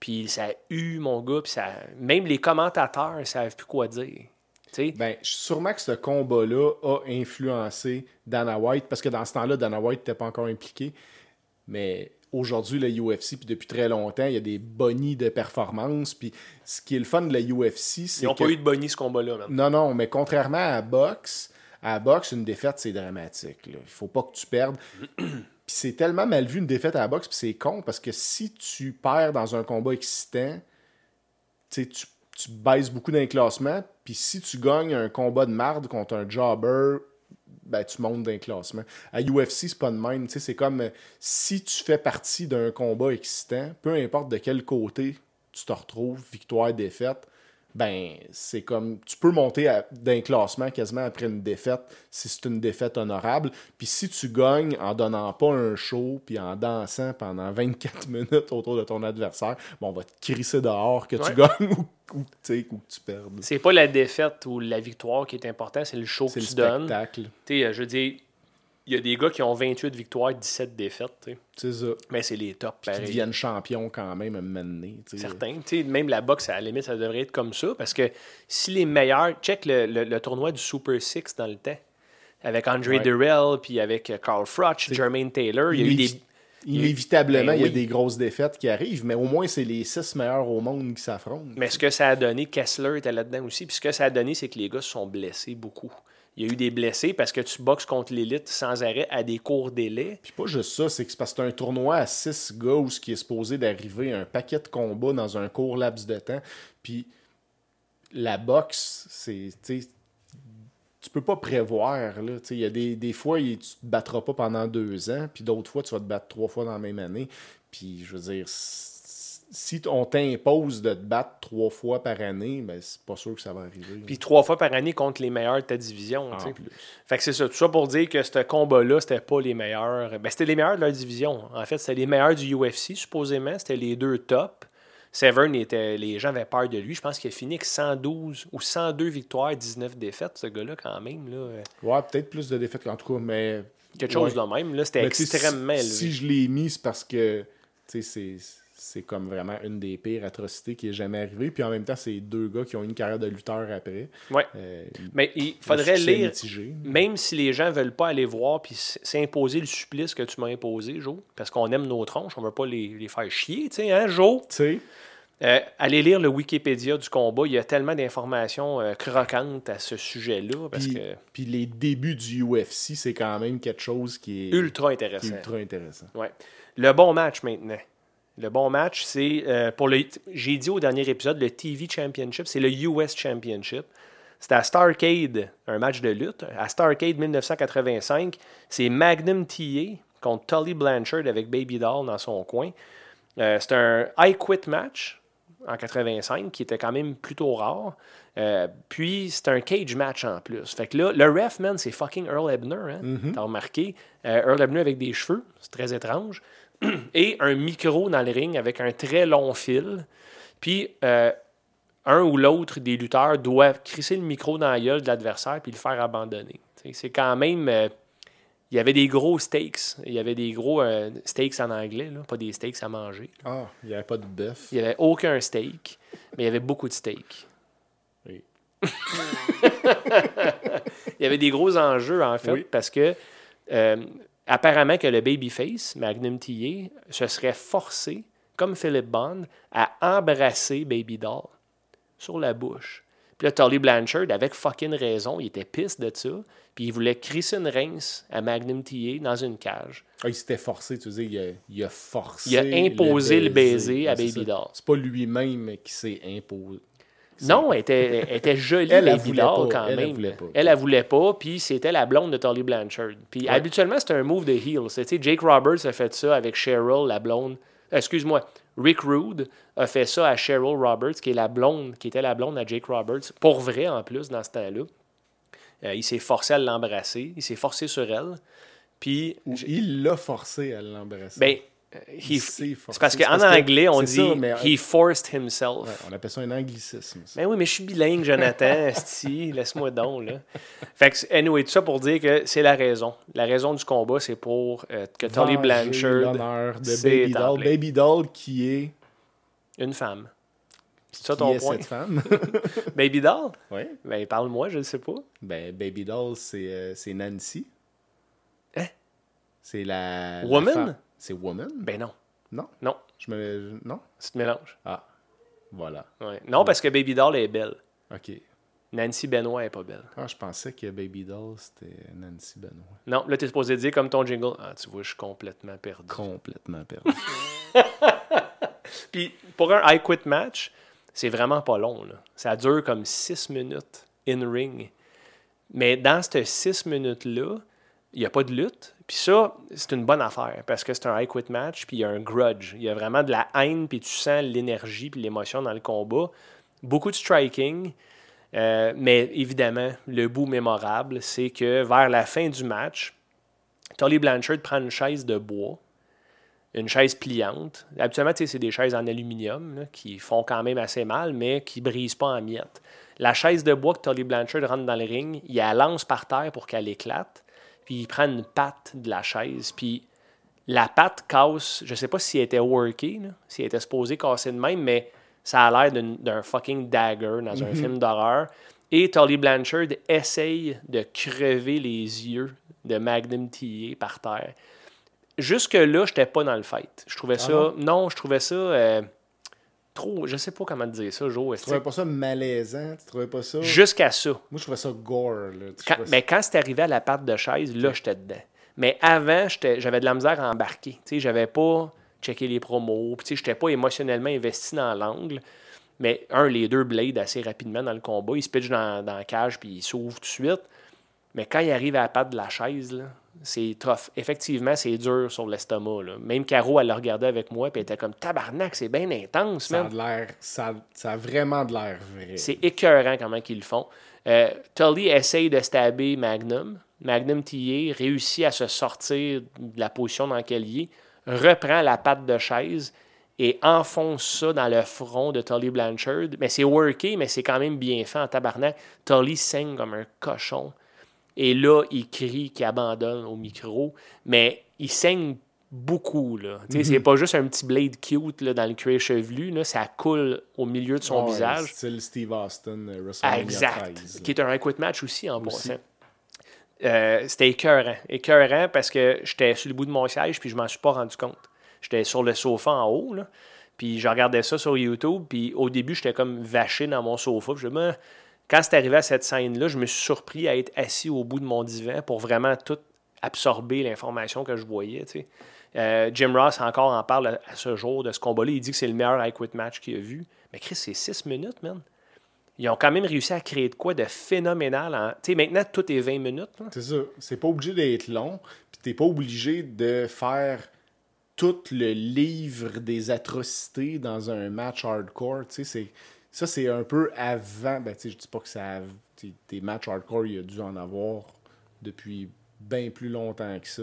Puis ça a eu, mon gars. Puis ça... Même les commentateurs ne savent plus quoi dire. Tu sais? Ben, sûrement que ce combat-là a influencé Dana White, parce que dans ce temps-là, Dana White n'était pas encore impliqué. Mais aujourd'hui, la UFC, puis depuis très longtemps, il y a des bonnies de performance. Puis ce qui est le fun de la UFC, c'est Ils n'ont que... pas eu de bonnie ce combat-là. man. Non, non, mais contrairement à boxe, à boxe, une défaite, c'est dramatique. Il faut pas que tu perdes. puis c'est tellement mal vu une défaite à la boxe, puis c'est con, parce que si tu perds dans un combat excitant, tu sais, tu, tu baisses beaucoup dans les classements, puis si tu gagnes un combat de marde contre un jobber, ben, tu montes dans les classements. À UFC, c'est pas de même. C'est comme euh, si tu fais partie d'un combat excitant, peu importe de quel côté tu te retrouves, victoire, défaite, ben c'est comme tu peux monter d'un classement quasiment après une défaite si c'est une défaite honorable. Puis si tu gagnes en donnant pas un show puis en dansant pendant 24 minutes autour de ton adversaire, bon, on va te crisser dehors que tu gagnes ou, que tu perdes. C'est pas la défaite ou la victoire qui est important, c'est le show que C'est le tu donnes. spectacle. Tu sais, euh, je veux dire, il y a des gars qui ont 28 victoires, 17 défaites. C'est ça. Mais c'est les tops, Qui deviennent champions quand même à sais. Certains. Même la boxe, à la limite, ça devrait être comme ça. Parce que si les meilleurs. Check le, le- le tournoi du Super Six dans le temps. Avec Andre Ouais. Durrell, puis avec euh, Carl Froch, Jermaine Taylor. Il y a eu des. Inévitablement, Ben il y a oui. des grosses défaites qui arrivent, mais au moins, c'est les six meilleurs au monde qui s'affrontent. Mais ce que ça a donné, Kessler était là-dedans aussi. Puis ce que ça a donné, c'est que les gars se sont blessés beaucoup. Il y a eu des blessés parce que tu boxes contre l'élite sans arrêt à des courts délais. Puis pas juste ça, c'est que parce que c'est un tournoi à six gars où ce qui est supposé d'arriver un paquet de combats dans un court laps de temps. Puis la boxe, c'est. tu peux pas prévoir. Il y a des, des fois, tu te battras pas pendant deux ans, puis d'autres fois, tu vas te battre trois fois dans la même année. Puis je veux dire, si on t'impose de te battre trois fois par année, ben c'est pas sûr que ça va arriver. Puis trois fois par année contre les meilleurs de ta division. en plus. Fait que c'est ça. Tout ça pour dire que ce combat-là, c'était pas les meilleurs. Ben, c'était les meilleurs de leur division. En fait, c'était les meilleurs du UFC, supposément. C'était les deux tops. Severn, était, les gens avaient peur de lui. Je pense qu'il a fini avec 112 ou 102 victoires, 19 défaites, ce gars-là, quand même. Là. Ouais, peut-être plus de défaites, en tout cas, mais. Quelque chose Ouais. de même. C'était extrêmement si, élevé. Si je l'ai mis, c'est parce que tu sais, c'est c'est comme vraiment une des pires atrocités qui est jamais arrivée. Puis en même temps, c'est deux gars qui ont une carrière de lutteur après. Ouais. Euh, Mais il faudrait lire, mitigé. même si les gens veulent pas aller voir puis s'imposer le supplice que tu m'as imposé, Joe, parce qu'on aime nos tronches, on veut pas les, les faire chier, tu sais, hein, Joe? Tu sais, Euh, allez lire le Wikipédia du combat. Il y a tellement d'informations euh, croquantes à ce sujet-là. Parce puis, que puis les débuts du UFC, c'est quand même quelque chose qui est ultra intéressant. ultra intéressant. Ouais. Le bon match maintenant. Le bon match, c'est euh, pour le. J'ai dit au dernier épisode, le TV Championship, c'est le US Championship. C'était à Starcade, un match de lutte. À Starcade 1985, c'est Magnum TA contre Tully Blanchard avec Baby Doll dans son coin. Euh, c'est un I Quit match en 85 qui était quand même plutôt rare. Euh, puis c'est un cage match en plus. Fait que là, le ref, man, c'est fucking Earl Ebner. Hein? T'as remarqué? Euh, Earl Ebner avec des cheveux, c'est très étrange. Et un micro dans le ring avec un très long fil. Puis euh, un ou l'autre des lutteurs doit crisser le micro dans la gueule de l'adversaire puis le faire abandonner. C'est quand même. euh, il y avait des gros steaks. Il y avait des gros euh, steaks en anglais, là, pas des steaks à manger. Ah, il n'y avait pas de bœuf. Il n'y avait aucun steak, mais il y avait beaucoup de steak. Oui. Il y avait des gros enjeux, en fait, Oui. parce que euh, apparemment que le babyface, Magnum TA, se serait forcé, comme Philip Bond, à embrasser Baby Doll sur la bouche. Puis là, Tully Blanchard, avec fucking raison, il était pisse de ça, puis il voulait crisser une rince à Magnum TA dans une cage. Ah, il s'était forcé, tu sais, il a, il a forcé. Il a imposé le baiser à Baby. Doll. C'est pas lui-même qui s'est imposé. Non, elle était, elle était jolie, Elle, Baby voulait Doll, pas. quand Elle, elle même. voulait pas. Elle, elle voulait pas, puis c'était la blonde de Tully Blanchard. Puis habituellement, c'était un move de heel. Sais, Jake Roberts a fait ça avec Cheryl, la blonde. Excuse-moi, Rick Rude a fait ça à Cheryl Roberts, qui est la blonde, qui était la blonde à Jake Roberts, pour vrai en plus, dans ce temps-là. Euh, il s'est forcé à l'embrasser, il s'est forcé sur elle. Puis, il l'a forcé à l'embrasser. ben, he- forcé. c'est parce qu'en anglais, on dit ça, mais- he forced himself. Ouais, on appelle ça un anglicisme. ça. Ben oui, mais je suis bilingue, Jonathan. esti, laisse-moi donc, là. Fait que, anyway, tout ça pour dire que c'est la raison. La raison du combat, c'est pour euh, que Tully Blanchard, l'honneur de Baby Doll. Baby Doll qui est, une femme. C'est ça ton est point? cette femme? Baby Doll? oui. Ben, parle-moi, je ne sais pas. Ben, Baby Doll, c'est euh, c'est Nancy. Hein? C'est la. Woman? C'est Woman? Ben non. Non? Non, Je me. Non? c'est te mélange. Ah. Voilà. Ouais. Non, parce que Baby Doll est belle. OK. Nancy Benoit est pas belle. Ah, je pensais que Baby Doll, c'était Nancy Benoît. Non, là, tu es supposé dire comme ton jingle. Ah, tu vois, je suis complètement perdu. Complètement perdu. Puis pour un I Quit match, c'est vraiment pas long. Là. Ça dure comme 6 minutes in ring. Mais dans ces 6 minutes-là, il n'y a pas de lutte. Puis ça, c'est une bonne affaire parce que c'est un I Quit match, puis il y a un grudge. Il y a vraiment de la haine, puis tu sens l'énergie, puis l'émotion dans le combat. Beaucoup de striking. Euh, mais évidemment, le bout mémorable, c'est que vers la fin du match, Tully Blanchard prend une chaise de bois une chaise pliante. Habituellement, c'est des chaises en aluminium qui font quand même assez mal, mais qui ne brisent pas en miettes. La chaise de bois que Tully Blanchard rentre dans le ring, il la lance par terre pour qu'elle éclate, puis il prend une patte de la chaise, puis la patte casse, je sais pas si elle était workée, là, si elle était supposée casser de même, mais ça a l'air d'un fucking dagger dans un film d'horreur. Et Tully Blanchard essaye de crever les yeux de Magnum TA par terre jusque-là, j'étais pas dans le fight. Je trouvais ça. non? Non, je trouvais ça euh, trop. Je sais pas comment te dire ça, Joe. tu trouvais pas ça malaisant? Tu trouvais pas ça... Jusqu'à ça. Moi, je trouvais ça gore. Là. Quand- trouvais mais quand c'est arrivé à la patte de chaise, là, j'étais dedans. Mais avant, j'avais de la misère à embarquer. Tu sais, j'avais pas checké les promos. Puis, tu sais, j'étais pas émotionnellement investi dans l'angle. Mais un, les deux blades assez rapidement dans le combat. Ils se pitchent dans, dans la cage puis ils s'ouvrent tout de suite. Mais quand il arrive à la patte de la chaise, là, c'est tough. Effectivement, c'est dur sur l'estomac. là. Même Caro, elle le regardait avec moi puis elle était comme tabarnak, c'est bien intense, Ça a, man. de l'air, ça, ça a vraiment de l'air vrai. C'est écœurant comment ils le font. Euh, Tully essaye de stabber Magnum. Magnum TA réussit à se sortir de la position dans laquelle il est, reprend la patte de chaise et enfonce ça dans le front de Tully Blanchard. Mais c'est worké, mais c'est quand même bien fait en tabarnak. Tully saigne comme un cochon. Et là, il crie qu'il abandonne au micro, mais il saigne beaucoup. Là. C'est pas juste un petit blade cute là, dans le cuir chevelu, là, ça coule au milieu de son Ouais, visage. Style Steve Austin, euh, WrestleMania Exact. 13. là. Qui est un Quit match aussi en Aussi. passant. Euh, C'était écœurant. Écœurant parce que j'étais sur le bout de mon siège puis je m'en suis pas rendu compte. J'étais sur le sofa en haut, là, puis je regardais ça sur YouTube, puis au début, j'étais comme vaché dans mon sofa. Puis je me quand c'est arrivé à cette scène-là, je me suis surpris à être assis au bout de mon divan pour vraiment tout absorber l'information que je voyais. Euh, Jim Ross encore en parle à, ce jour de ce combat-là. Il dit que c'est le meilleur I Quit match qu'il a vu. Mais Chris, c'est 6 minutes, man. Ils ont quand même réussi à créer de quoi de phénoménal. en- Tu sais, maintenant, tout est 20 minutes. C'est ça. C'est pas obligé d'être long. Puis t'es pas obligé de faire tout le livre des atrocités dans un match hardcore. Tu sais, c'est- ça, c'est un peu avant. Ben, je dis pas que ça. Des matchs hardcore, il y a dû en avoir depuis bien plus longtemps que ça.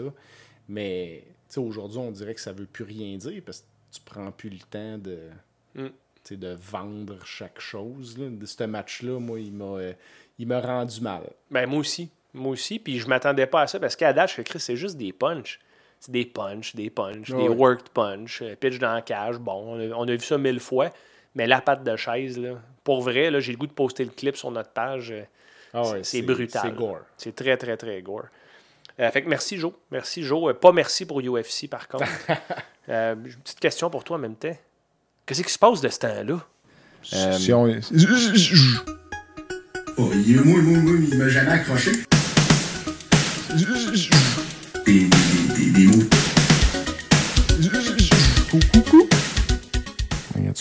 Mais aujourd'hui, on dirait que ça veut plus rien dire parce que tu prends plus le temps de. Mm. de vendre chaque chose. Là. De ce match-là, moi, il m'a, euh, il m'a rendu mal. Ben, moi aussi. Moi aussi. Puis je m'attendais pas à ça parce qu'à date, je Chris, c'est juste des punch. C'est des punch, des punch, des Ouais. worked punch, euh, pitch dans la cage. Bon, on a, on a vu ça mille fois. Mais la patte de chaise, là, pour vrai, là, j'ai le goût de poster le clip sur notre page. euh, Ah ouais, c'est brutal. C'est gore. C'est très, très, très gore. Euh, fait que merci, Joe. Merci, Joe. Euh, pas merci pour UFC, par contre. Euh, j'ai une petite question pour toi en même temps. Qu'est-ce qui se passe de ce temps-là? Si on- Oh, est il m'a jamais accroché.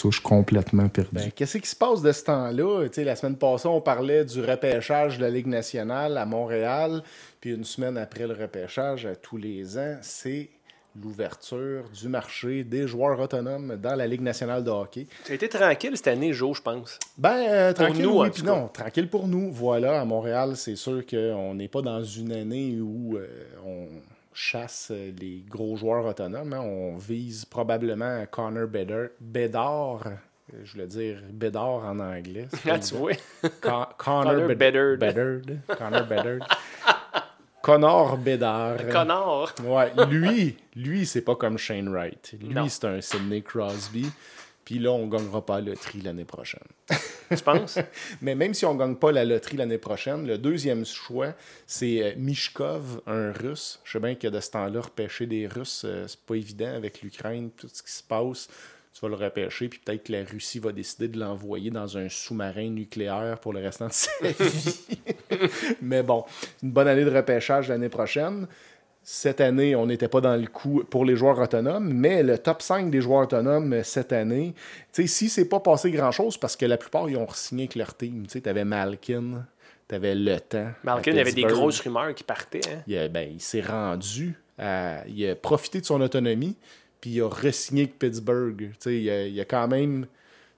Ça, je suis complètement perdu. Ben, Qu'est-ce qui se passe de ce temps-là? Tu la semaine passée, on parlait du repêchage de la Ligue nationale à Montréal. Puis une semaine après le repêchage, à tous les ans, c'est l'ouverture du marché des joueurs autonomes dans la Ligue nationale de hockey. Ça a été tranquille cette année, Joe, je pense. Ben, euh, tranquille, nous, oui, puis non. Tranquille pour nous. Voilà, à Montréal, c'est sûr qu'on n'est pas dans une année où euh, on chasse euh, les gros joueurs autonomes. hein. On vise probablement Connor Bedard. Bedard euh, je voulais dire Bedard en anglais. pas Ah, tu vois. Con- Connor Connor Bed- Bedard. Bedard. Connor Bedard. Connor Bedard. Connard. Ouais, lui, lui, c'est pas comme Shane Wright. Lui, c'est un Sidney Crosby. Puis là, on gagnera pas la loterie l'année prochaine. Tu penses? Mais même si on gagne pas la loterie l'année prochaine, le deuxième choix, c'est euh, Mishkov, un Russe. Je sais bien que de ce temps-là, repêcher des Russes, euh, c'est pas évident avec l'Ukraine, tout ce qui se passe. Tu vas le repêcher, puis peut-être que la Russie va décider de l'envoyer dans un sous-marin nucléaire pour le restant de sa vie. Mais bon, une bonne année de repêchage l'année prochaine. Cette année, on n'était pas dans le coup pour les joueurs autonomes, mais le top 5 des joueurs autonomes euh, cette année, tu si c'est pas passé grand-chose, parce que la plupart, ils ont signé avec leur team. Tu avais Malkin, t'avais Le Temps. Malkin, il y avait des grosses rumeurs qui partaient. hein. Il, ben, il s'est rendu, à- il a profité de son autonomie, puis il a re-signé avec Pittsburgh. Tu il, a, il a quand même,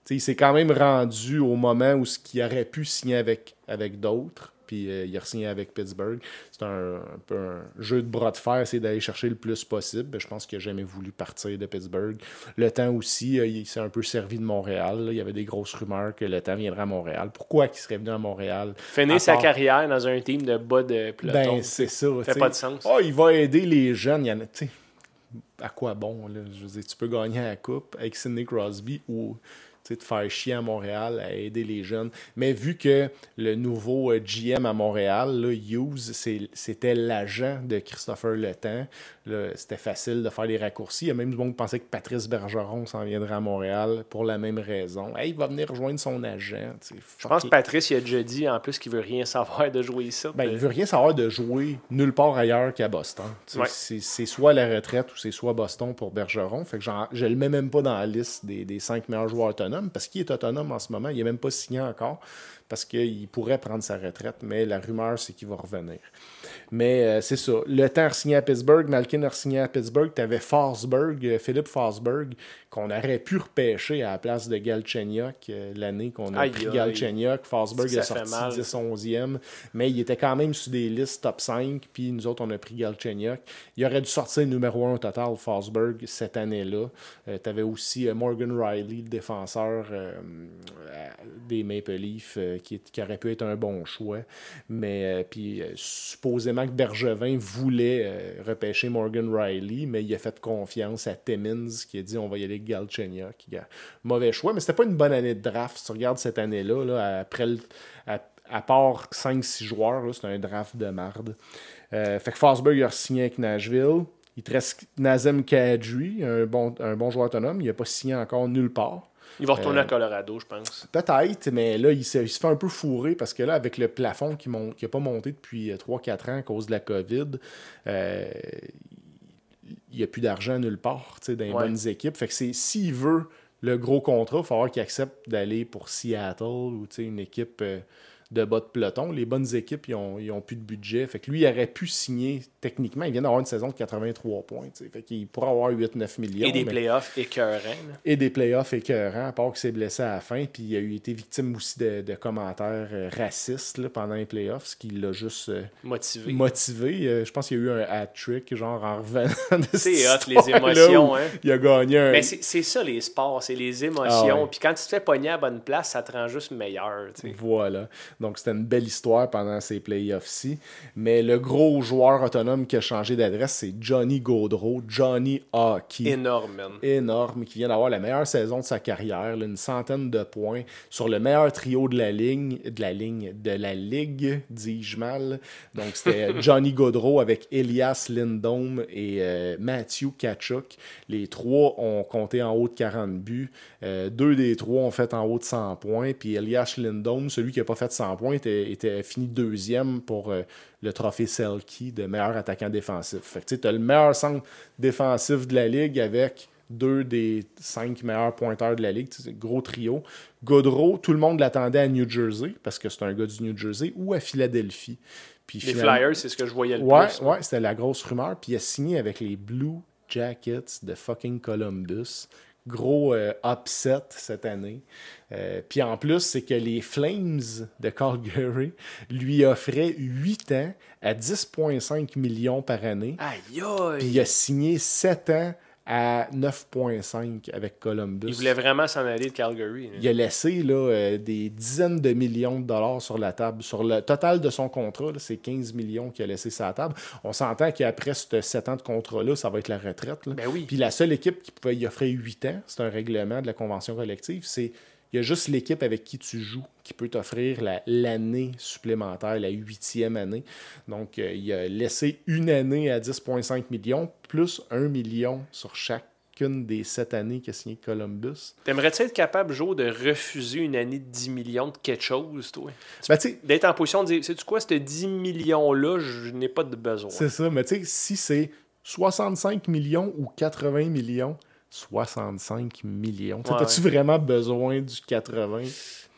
tu il s'est quand même rendu au moment où ce qu'il aurait pu signer avec, avec d'autres, puis euh, il a re-signé avec Pittsburgh. C'est un, un peu un jeu de bras de fer, c'est d'aller chercher le plus possible. Je pense qu'il n'a jamais voulu partir de Pittsburgh. Le temps aussi, euh, il s'est un peu servi de Montréal. là. Il y avait des grosses rumeurs que le temps viendrait à Montréal. Pourquoi qu'il serait venu à Montréal? Finir À sa part- carrière dans un team de bas de peloton. Ben, c'est ça. fait t'sais. pas de sens. Ah, il va aider les jeunes. Il y en a, à quoi bon, là? Je veux dire, tu peux gagner la coupe avec Sidney Crosby ou te faire chier à Montréal à aider les jeunes. Mais vu que le nouveau euh, GM à Montréal, là, Hughes, c'était l'agent de Christopher Le Temps, là, c'était facile de faire des raccourcis. Il y a même du monde qui pensait que Patrice Bergeron s'en viendrait à Montréal pour la même raison. Hey, il va venir rejoindre son agent. Je pense que Patrice, il a déjà dit en plus qu'il veut rien savoir de jouer ça. Ben, il veut rien savoir de jouer nulle part ailleurs qu'à Boston. Ouais. C'est c'est soit la retraite ou c'est soit Boston pour Bergeron. Fait que je le mets même pas dans la liste des, des cinq meilleurs joueurs autonomes parce qu'il est autonome en ce moment. Il n'est même pas signé encore parce qu'il pourrait prendre sa retraite, mais la rumeur, c'est qu'il va revenir. Mais euh, c'est ça. Le temps a signé à Pittsburgh, Malkin a signé à Pittsburgh. Tu avais Forsberg, euh, Philippe Forsberg, qu'on aurait pu repêcher à la place de Galchenyuk euh, l'année qu'on a Aïe, pris aïe. Galchenyuk. Forsberg fait sorti mal. 10 11e, mais il était quand même sur des listes top 5, puis nous autres, on a pris Galchenyuk. Il aurait dû sortir numéro 1 au total, Forsberg, cette année-là. tu avais aussi euh, Morgan Riley, le défenseur euh, euh, des Maple Leafs, euh, qui, est- qui aurait pu être un bon choix. Mais euh, puis euh, supposément que Bergevin voulait euh, repêcher Morgan Riley, mais il a fait confiance à Timmins, qui a dit on va y aller avec Galchenyuk. Mauvais choix, mais c'était pas une bonne année de draft. Si tu regardes cette année-là, là, après à, part 5-6 joueurs, c'est un draft de marde. Euh, fait que Forsberg a signé avec Nashville. Il te reste Nazem Kadri, un bon, un bon joueur autonome. Il n'a pas signé encore nulle part. Il va retourner Euh, à Colorado, je pense. Peut-être, mais là, il se, il se fait un peu fourrer parce que là, avec le plafond qui n'a pas monté depuis 3-4 ans à cause de la COVID, euh, il n'y a plus d'argent nulle part dans les Ouais. bonnes équipes. Fait que c'est s'il veut le gros contrat, il va falloir qu'il accepte d'aller pour Seattle ou une équipe euh, de bas de peloton. Les bonnes équipes, ils ont, ils ont plus de budget. Fait que lui, il aurait pu signer techniquement. Il vient d'avoir une saison de 83 points. Fait qu'il pourrait avoir 8-9 millions. Et des mais- playoffs écœurants. et des playoffs écœurants, à part qu'il s'est blessé à la fin. Puis il a eu été victime aussi de, de commentaires euh, racistes là, pendant les playoffs, ce qui l'a juste euh, Motivé. motivé. Euh, je pense qu'il y a eu un hat-trick, genre en revenant de C'est hot, les émotions, hein. Il a gagné un. Mais c'est ça, les sports, c'est les Ah émotions. ouais. Puis quand tu te fais pogner à la bonne place, ça te rend juste meilleur. Voilà. Donc, c'était une belle histoire pendant ces playoffs-ci. Mais le gros joueur autonome qui a changé d'adresse, c'est Johnny Gaudreau, Johnny Hockey. Énorme, man. énorme, qui vient d'avoir la meilleure saison de sa carrière, là, une centaine de points sur le meilleur trio de la ligne, de la ligne, de la ligue, dis-je mal. Donc c'était Johnny Gaudreau avec Elias Lindholm et euh, Matthew Kachuk. Les trois ont compté en haut de 40 buts. Euh, deux des trois ont fait en haut de 100 points. Puis Elias Lindholm, celui qui n'a pas fait 100 points, était, était fini deuxième pour euh, le trophée Selkie de meilleur attaquant défensif. Fait que tu as le meilleur centre défensif de la ligue avec deux des cinq meilleurs pointeurs de la ligue. Gros trio. Godreau, tout le monde l'attendait à New Jersey parce que c'est un gars du New Jersey ou à Philadelphie. Puis Les Flyers, c'est ce que je voyais le Ouais, plus. ouais, c'était la grosse rumeur. Puis il a signé avec les Blue Jackets de fucking Columbus. Gros euh, upset cette année. Euh, puis en plus, c'est que les Flames de Calgary lui offraient 8 ans à 10,5 millions par année. Aïe, Puis il a signé 7 ans à 9,5 avec Columbus. Il voulait vraiment s'en aller de Calgary. là. Il a laissé là, euh, des dizaines de millions de dollars sur la table. Sur le total de son contrat, c'est 15 millions qu'il a laissé sur la table. On s'entend qu'après ce 7 ans de contrat-là, ça va être la retraite. là. Ben oui. Puis la seule équipe qui pouvait y offrir 8 ans, c'est un règlement de la convention collective, c'est il y a juste l'équipe avec qui tu joues qui peut t'offrir la- l'année supplémentaire, la huitième année. Donc, euh, il a laissé une année à 10,5 millions, plus 1 million sur chacune des sept années qu'a signé Columbus. T'aimerais-tu être capable, Joe, de refuser une année de 10 millions de quelque chose, toi? Ben, D'être en position de dire, sais-tu quoi, ce 10 millions-là, je n'ai pas de besoin. C'est ça, mais tu sais, si c'est 65 millions ou 80 millions, 65 millions. Tu sais, Ouais, As-tu vraiment besoin du 80?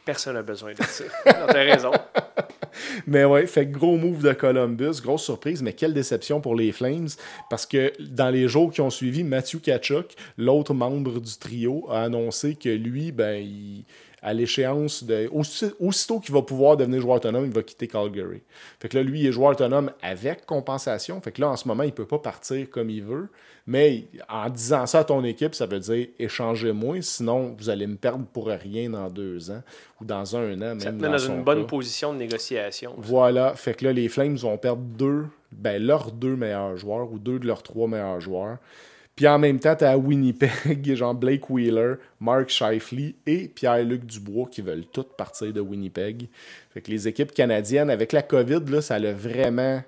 Personne n'a besoin de ça. T'as raison. Mais ouais, fait gros move de Columbus, grosse surprise, mais quelle déception pour les Flames, parce que dans les jours qui ont suivi, Matthew Kachuk, l'autre membre du trio, a annoncé que lui, ben, il- à l'échéance de. aussi- aussitôt qu'il va pouvoir devenir joueur autonome, il va quitter Calgary. Fait que là, lui, il est joueur autonome avec compensation. Fait que là, en ce moment, il peut pas partir comme il veut. Mais en disant ça à ton équipe, ça veut dire échangez-moi, sinon vous allez me perdre pour rien dans deux ans ou dans un an. Même Ça te met dans une bonne cas. position de négociation. Voilà, fait que là, les Flames vont perdre deux, ben, leurs deux meilleurs joueurs ou deux de leurs trois meilleurs joueurs. Puis en même temps, tu as Winnipeg, genre Blake Wheeler, Mark Shifley et Pierre-Luc Dubois qui veulent toutes partir de Winnipeg. Fait que les équipes canadiennes, avec la COVID, là, ça a vraiment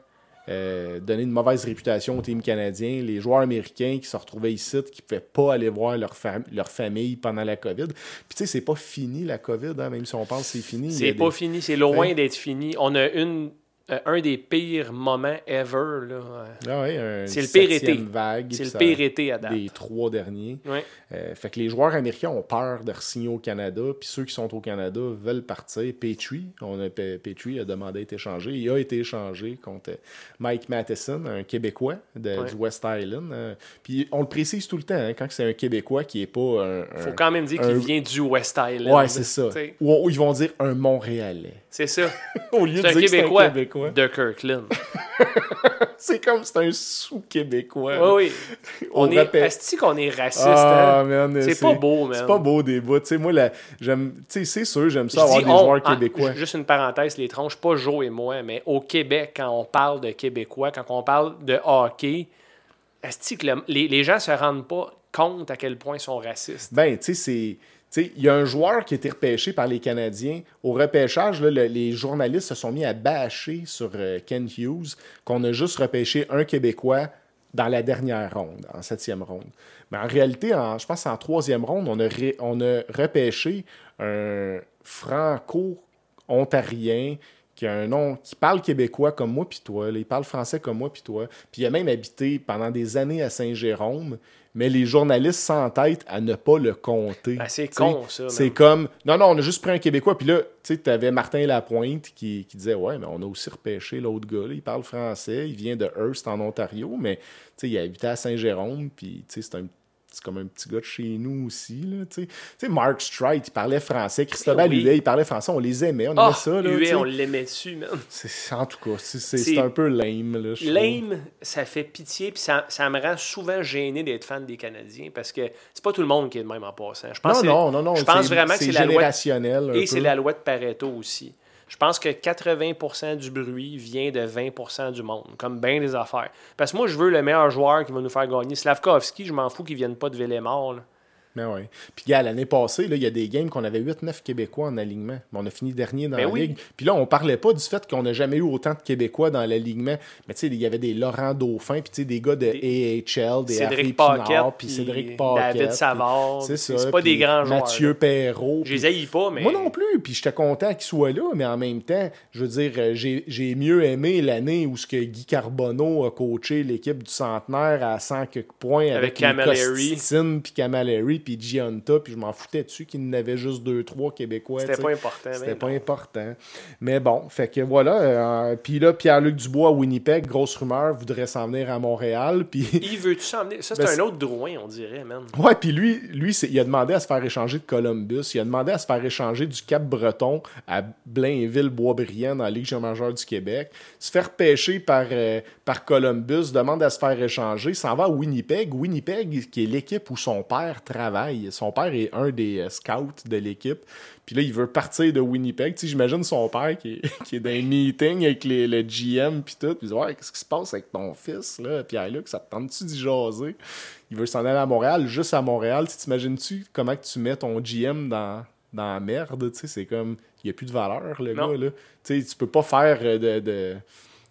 euh, donné une mauvaise réputation au team canadien. Les joueurs américains qui se retrouvaient ici, qui ne pouvaient pas aller voir leur, fam- leur famille pendant la COVID. Puis tu sais, c'est pas fini la COVID, hein, même si on pense que c'est fini. C'est pas des- fini, c'est loin d'être fini. On a une, euh, un des pires moments ever. là. Ah ouais, C'est le pire été. vague. C'est le ça- pire été à date. Des trois derniers. Ouais. Euh, fait que les joueurs américains ont peur de signer au Canada, puis ceux qui sont au Canada veulent partir. Petrie, on a, Pe- Petrie a demandé à être échangé. Il a été échangé contre Mike Matheson, un Québécois de- Ouais. du West Island. Euh, puis on le précise tout le temps, hein, quand c'est un Québécois qui est pas un. un- Faut quand même dire un- qu'il vient du West Island. Ouais, c'est ça. Ou ils vont dire un Montréalais. C'est ça. Au lieu C'est de un dire que c'est un Québécois, Québécois. de Kirkland. C'est comme c'est un sous-Québécois. Oui, oui. On On est, rappelle- est qu'on est raciste? Ah, hein? man, C'est pas beau, man. C'est pas beau des bouts. Tu sais, moi, j'aime, tu sais, c'est sûr, j'aime ça avoir des on, joueurs hein, québécois. juste une parenthèse, les tronches, pas Joe et moi, mais au Québec, quand on parle de Québécois, quand on parle de hockey, est-ce que le- les, les gens se rendent pas compte à quel point ils sont racistes? Ben, tu sais, c'est. Il y a un joueur qui a été repêché par les Canadiens. Au repêchage, les journalistes se sont mis à bâcher sur euh, Ken Hughes qu'on a juste repêché un Québécois dans la dernière ronde, en septième ronde. Mais en réalité, je pense en troisième ronde, on a, repêché un franco-ontarien qui a un nom, qui parle québécois comme moi puis toi, il parle français comme moi puis toi, puis il a même habité pendant des années à Saint-Jérôme, mais les journalistes s'entêtent à ne pas le compter. Ben, c'est con, ça, C'est comme, non, non, on a juste pris un Québécois, puis là, tu sais, t'avais Martin Lapointe qui, qui disait, ouais, mais on a aussi repêché l'autre gars, là, il parle français, il vient de Hearst en Ontario, mais tu sais, il habitait à Saint-Jérôme, puis tu sais, c'est un c'est comme un petit gars de chez nous aussi. Là, tu sais. Tu sais, Mark Strite, il parlait français. Cristobal Oui. Huet, il parlait français. On les aimait. On Ah, aimait ça. Là, Huet, on l'aimait dessus, man. C'est- En tout cas, c'est- un peu lame. Là, trouve. Lame, ça fait pitié, puis ça, ça me rend souvent gêné d'être fan des Canadiens parce que c'est pas tout le monde qui est de même en passant. Je pense Non, non, non, non. Je pense c'est- vraiment que c'est la loi. Et c'est la loi de Pareto aussi. Je pense que 80% du bruit vient de 20% du monde, comme bien des affaires. Parce que moi, je veux le meilleur joueur qui va nous faire gagner. Slavkovski, je m'en fous qu'il vienne pas de Villemort. Là. Ben ouais. Puis, gars, l'année passée, il y a des games qu'on avait 8-9 Québécois en alignement. Mais on a fini dernier dans Ben la oui. ligue. Puis là, on parlait pas du fait qu'on n'a jamais eu autant de Québécois dans l'alignement. Mais tu sais, il y avait des Laurent Dauphin, puis tu sais, des gars de AHL, des Harry Cédric Paquette, puis Cédric Paquette. David Savard. C'est ça. C'est pas des grands joueurs. Mathieu. Perrault. Je les haïs pas, mais. Moi non plus, puis j'étais content qu'il soit là, mais en même temps, je veux dire, euh, j'ai mieux aimé l'année où ce que Guy Carbonneau a coaché l'équipe du centenaire à 100 quelques points avec, Avec Camilleri. Costitine puis Camilleri, puis Gianta, puis je m'en foutais dessus qu'il n'avait juste deux, trois Québécois. C'était pas important. C'était pas non. important. Mais bon, fait que voilà. euh, puis là, Pierre-Luc Dubois à Winnipeg, grosse rumeur, voudrait s'en venir à Montréal. Puis Il veut-tu s'emmener? Ça, c'est Ben, un autre Drouin, on dirait, man. Ouais, puis lui, lui il a demandé à se faire échanger de Columbus. Il a demandé à se faire échanger du Cap-Breton à Blainville-Boisbriand dans la Ligue majeure du Québec. Se faire pêcher par, euh, par Columbus, demande à se faire échanger, s'en va à Winnipeg. Winnipeg, qui est l'équipe où son père travaille. Son père est un des euh, scouts de l'équipe. Puis là, il veut partir de Winnipeg. Tu sais, j'imagine son père qui est, qui est dans un meeting avec les, le GM puis tout. Puis il dit Ouais, qu'est-ce qui se passe avec ton fils, là, Pierre-Luc Ça te tente-tu d'y jaser? Il veut s'en aller à Montréal, juste à Montréal. Tu T'imagines-tu comment que tu mets ton GM dans, dans la merde Tu sais, c'est comme. Il n'y a plus de valeur, le Non. gars, là. Tu sais, tu peux pas faire euh, de. de-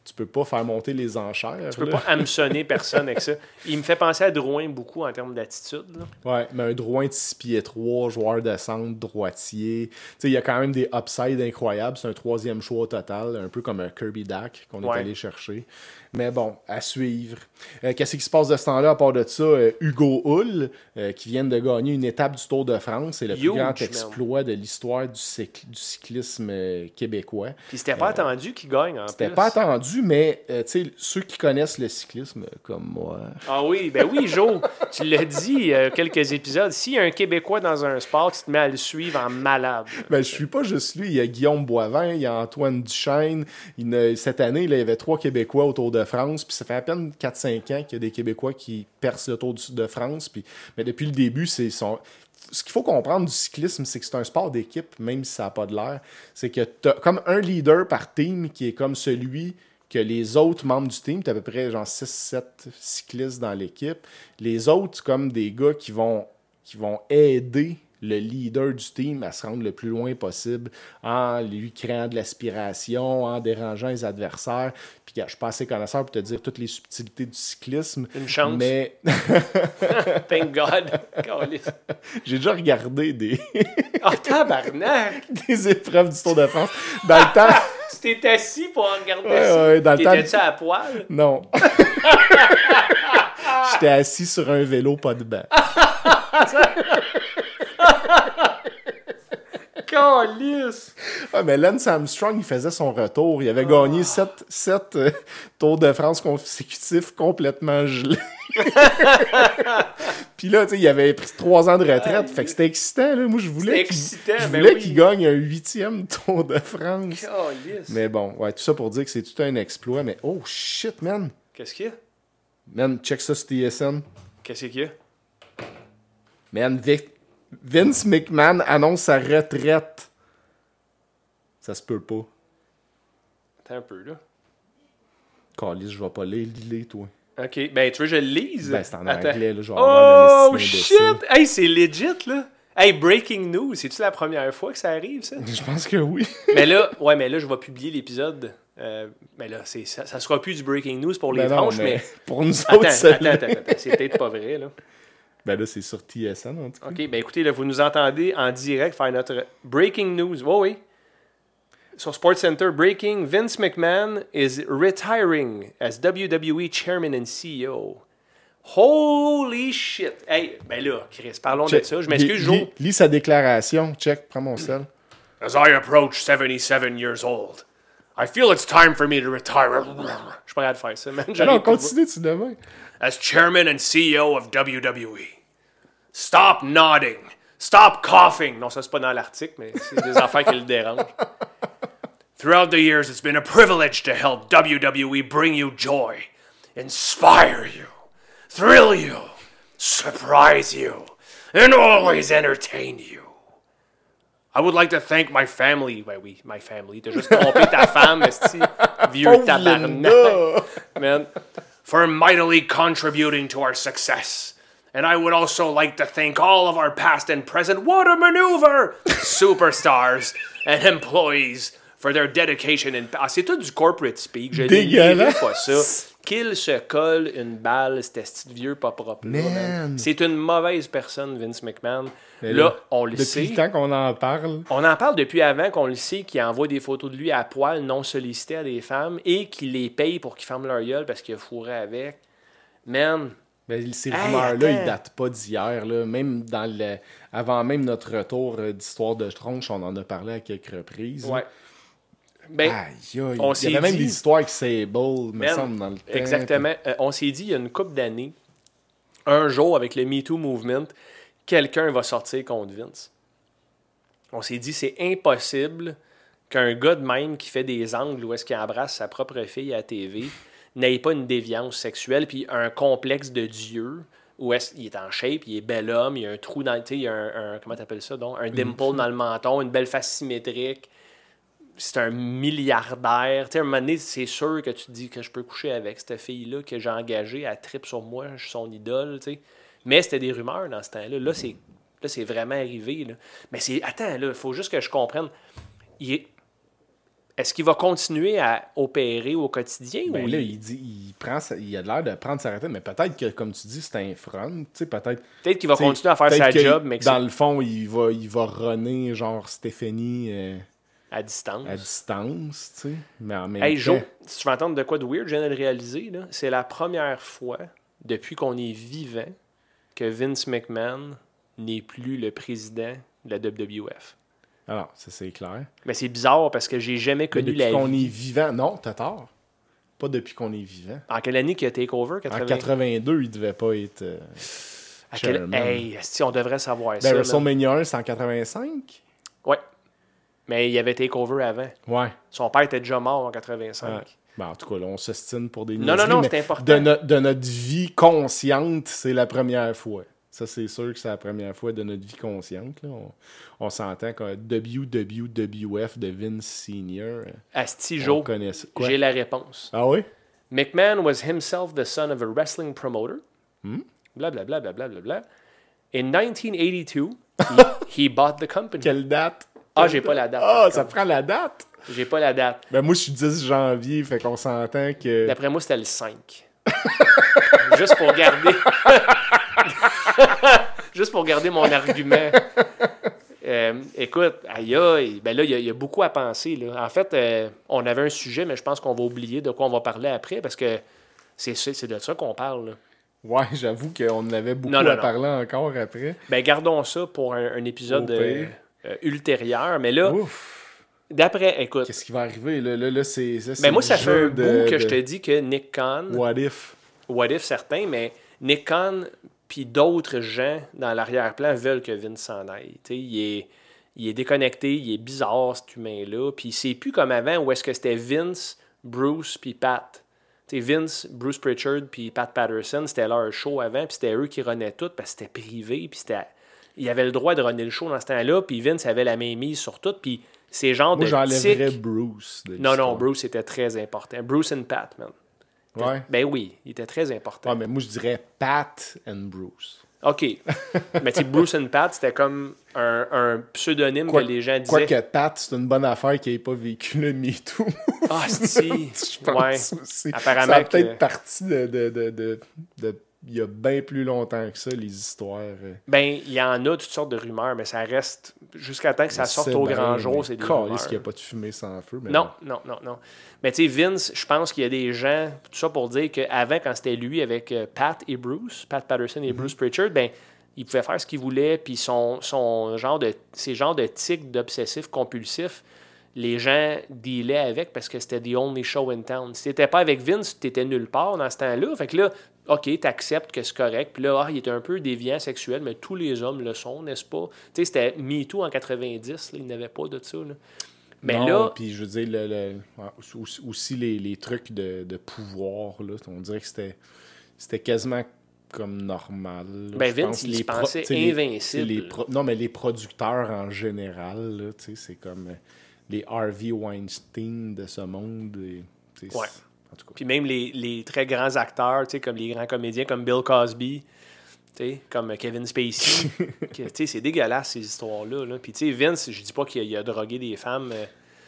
tu peux pas faire monter les enchères. Tu peux là. pas hameçonner personne avec ça. Il me fait penser à Drouin beaucoup en termes d'attitude. Ouais, mais un Drouin de 6 pieds 3, joueur de centre, droitier. Il y a quand même des upsides incroyables. C'est un troisième choix au total, un peu comme un Kirby Dak qu'on Ouais. est allé chercher. Mais bon, à suivre. Euh, Qu'est-ce qui se passe de ce temps-là à part de ça? Euh, Hugo Hull, euh, qui vient de gagner une étape du Tour de France. C'est le plus grand exploit de l'histoire du, cycl- du cyclisme québécois. Puis c'était pas attendu qu'il gagne en C'était pas attendu, mais tu sais, ceux qui connaissent le cyclisme, comme moi, Ah oui, ben oui, Joe. tu l'as dit il y a quelques épisodes. S'il y a un Québécois dans un sport, tu te mets à le suivre en malade. Ben, je suis pas juste lui. Il y a Guillaume Boivin, il y a Antoine Duchesne. Il cette année, là, il y avait trois Québécois au Tour de France. Puis ça fait à peine 4-5 ans qu'il y a des Québécois qui percent le Tour du- de France. Puis, mais depuis le début, c'est. Ce qu'il faut comprendre du cyclisme, c'est que c'est un sport d'équipe, même si ça n'a pas de l'air. C'est que tu as comme un leader par team qui est comme celui que les autres membres du team, tu à peu près genre 6-7 cyclistes dans l'équipe. Les autres, comme des gars qui vont, qui vont aider le leader du team à se rendre le plus loin possible en lui créant de l'aspiration, en dérangeant les adversaires. Puis je suis pas assez connaisseur pour te dire toutes les subtilités du cyclisme. Une chance. Mais Thank God. J'ai déjà regardé des, Ah, tabarnak! des épreuves du Tour de France. Dans le temps, Tu t'es assis pour regarder Ouais, ça. ouais, dans le temps- T'étais-tu à poil? non. J'étais assis sur un vélo, pas de banc. Calisse! Ouais, mais Lance Armstrong, il faisait son retour. Il avait gagné sept, sept, euh, Tours de France consécutifs complètement gelés. Puis là, tu sais, il avait pris trois ans de retraite. fait que c'était excitant, là. Moi, je voulais qu'il ben qu'il gagne un huitième Tour de France. Calisse! Mais bon, ouais, tout ça pour dire que c'est tout un exploit. Mais oh shit, man. Qu'est-ce qu'il y a? Man, check ça sur TSN. Qu'est-ce qu'il y a? Man, Vic- Vince McMahon annonce sa retraite. Ça se peut pas. Attends un peu, là. Calice, je vais pas lire, lis toi. Ok, ben tu veux que je le lise? Ben, c'est en Attends. anglais, là, je vais Oh shit! Hey, c'est legit, là! Hey, breaking news! C'est-tu la première fois que ça arrive, ça? Je pense que oui. mais là, ouais, mais là, je vais publier l'épisode. Euh, mais là, c'est, ça, ça sera plus du breaking news pour les Ben tranches, mais. pour nous autres, attends, celle-là- attends, attends, c'est peut-être pas vrai, là. Ben là, c'est sur TSN, en tout cas. OK, ben écoutez, là, vous nous entendez en direct faire notre breaking news. Oui, oui. Sur SportsCenter, breaking, Vince McMahon is retiring as WWE chairman and CEO. Holy shit! Hey, ben là, Chris, parlons de ça. Je m'excuse, Lis- Joe. lis- Lis sa déclaration. Check, prends mon sel. As I approach 77 years old, I feel it's time for me to retire. Je suis pas capable de faire ça, man. Non, continue, tu demain. As chairman and CEO of WWE. Stop nodding. Stop coughing. Non, ça, c'est pas dans l'article, mais c'est des affaires qui le dérangent. Throughout the years, it's been a privilege to help WWE bring you joy, inspire you, thrill you, surprise you, and always entertain you. I would like to thank my family. Ben oui, my family. T'as juste trompé ta femme, esti, vieux tabarnak. Man. For mightily contributing to our success. And I would also like to thank all of our past and present What a Maneuver superstars and employees for their dedication and ah, c'est tout du corporate speak. Dégueulasse. lirai pas ça. Qu'il se colle une balle, cet vieux pas propre. C'est une mauvaise personne, Vince McMahon. Mais là, on le Depuis sait. le temps qu'on en parle. On en parle depuis avant qu'on le sait qu'il envoie des photos de lui à poil non sollicitées à des femmes et qu'il les paye pour qu'ils ferment leur gueule parce qu'il a fourré avec. Man, Ben, ces Hey, rumeurs-là, ils datent pas d'hier. là. Même dans le... Avant même notre retour euh, d'Histoire de Tronche, on en a parlé à quelques reprises. Ouais. Ben, Aïe, aïe. on Il y avait même dit- des histoires avec Sable, me Man, semble, dans le temps. Exactement. Euh, on s'est dit, il y a une couple d'années, un jour, avec le MeToo Movement, quelqu'un va sortir contre Vince. On s'est dit, c'est impossible qu'un gars de même qui fait des angles où est-ce qu'il embrasse sa propre fille à la TV n'ait pas une déviance sexuelle puis un complexe de Dieu où est-ce qu'il est en shape, il est bel homme, il y a un trou dans le... Il y a un, un- comment t'appelles ça donc? Un dimple dans le menton, une belle face symétrique c'est un milliardaire. Tu sais, à un moment donné, c'est sûr que tu te dis que je peux coucher avec cette fille-là que j'ai engagée, elle tripe sur moi, je suis son idole, tu sais. Mais c'était des rumeurs dans ce temps-là. Là, c'est, là, c'est vraiment arrivé. là. Mais c'est. Attends, là, il faut juste que je comprenne. Il est- Est-ce qu'il va continuer à opérer au quotidien Ben ou là, il- dit, il prend, sa- il a l'air de prendre sa retraite, mais peut-être que, comme tu dis, c'est un front, peut-être. peut-être qu'il va continuer à faire sa job, mais dans le fond, il va, il va runner genre Stéphanie euh, à distance. à distance, tu sais. Mais en même Hey temps, Joe, si tu veux entendre de quoi de weird, je viens de le réaliser. là. C'est la première fois depuis qu'on est vivant que Vince McMahon n'est plus le président de la WWF. alors ça c'est clair. Mais c'est bizarre parce que j'ai jamais Mais connu depuis la qu'on vie. est vivant, non, t'as tort. Pas depuis qu'on est vivant. En quelle année qu'il a Takeover? En 80... 82, il devait pas être. euh, À quel- Chairman. Hey, si on devrait savoir Ben, ça. WrestleMania 1, c'est en 85? Ouais. Mais il y avait Takeover avant. Ouais. Son père était déjà mort en 85. Ouais. Ben, en tout cas, là, on s'estime pour des Non, non, non, c'est important. De, no- de notre vie consciente, c'est la première fois. Ça, c'est sûr que c'est la première fois de notre vie consciente. Là. On, on s'entend que WWF de Vince Senior, euh, Asti on Joe, connaît ça. Quoi? j'ai la réponse. Ah oui? McMahon was himself the son of a wrestling promoter. Hmm? Blah, blah, blah, blah, blah, blah, blah. In 1982, he, he bought the company. Quelle date? Ah, j'ai pas la date. Ah, ça prend la date? J'ai pas la date. Ben, moi, je suis 10 janvier, fait qu'on s'entend que. D'après moi, c'était le 5. Juste pour garder. Juste pour garder mon argument. Euh, écoute, aïe aïe, ben là, il y, a- il y a beaucoup à penser. Là. En fait, euh, on avait un sujet, mais je pense qu'on va oublier de quoi on va parler après parce que c'est c'est de ça qu'on parle. là. Ouais, j'avoue qu'on en avait beaucoup Non, non, à non. parler encore après. Ben, gardons ça pour un, un épisode Au pire. euh, ultérieur. Mais là, Ouf! d'après, écoute, Qu'est-ce qui va arriver? Là, là, là c'est. ça, c'est ben moi, ça fait un bout de- que je te dis que Nick Khan. What if? what if certains, mais Nick Khan puis d'autres gens dans l'arrière-plan veulent que Vince s'en aille. Il est, il est déconnecté, il est bizarre cet humain-là, puis c'est plus comme avant où est-ce que c'était Vince, Bruce puis Pat. Vince, Bruce Pritchard puis Pat Patterson, c'était leur show avant, puis c'était eux qui renaient tout parce que c'était privé, puis c'était il avait le droit de runner le show dans ce temps-là, puis Vince avait la main mise sur tout, puis ces genres Moi, de j'enlèverais Bruce. de Non, non. Bruce était très important. Bruce and Pat, man. Ouais. Ben oui, il était très important. Ouais, mais moi, je dirais Pat and Bruce. OK. Mais tu Bruce and Pat, c'était comme un, un pseudonyme Quoi- que les gens disaient. Quoique Pat, c'est une bonne affaire qu'il n'ait pas vécu le MeToo. Ah, si. je pense ouais. aussi. Apparemment Ça a que- peut-être parti de, de, de, de, de- Il y a bien plus longtemps que ça, les histoires. euh. Ben, il y en a toutes sortes de rumeurs, mais ça reste. Jusqu'à temps que ça sorte au grand jour, c'est des rumeurs. qu'il n'y a pas de fumée sans feu. Mais Non, non, non, non. Mais tu sais, Vince, je pense qu'il y a des gens, tout ça pour dire qu'avant, quand c'était lui avec euh, Pat et Bruce, Pat Patterson et Bruce Pritchard, ben, il pouvait faire ce qu'il voulait, puis son, son genre de, ces genres de tics d'obsessif compulsif, les gens dealaient avec parce que c'était the only show in town. Si t'étais pas avec Vince, t'étais nulle part dans ce temps-là. Fait que là, OK, t'acceptes que c'est correct. Puis là, ah, il est un peu déviant sexuel, mais tous les hommes le sont, n'est-ce pas? Tu sais, c'était MeToo en 90, là, il n'avait pas de ça. là. Mais Non, là, Puis je veux dire, le, aussi, les, les trucs de, de pouvoir, là, on dirait que c'était, c'était quasiment comme normal. là. Ben, Je Vince, pense il les se pensait invincible. les non, mais les producteurs en général, tu sais, c'est comme euh, les Harvey Weinstein de ce monde. et, Ouais. En tout cas. Puis même les, les très grands acteurs, tu sais, comme les grands comédiens comme Bill Cosby, tu sais, comme Kevin Spacey. que, tu sais, c'est dégueulasse ces histoires-là. Là. Puis tu sais, Vince, je dis pas qu'il a, drogué des femmes. euh,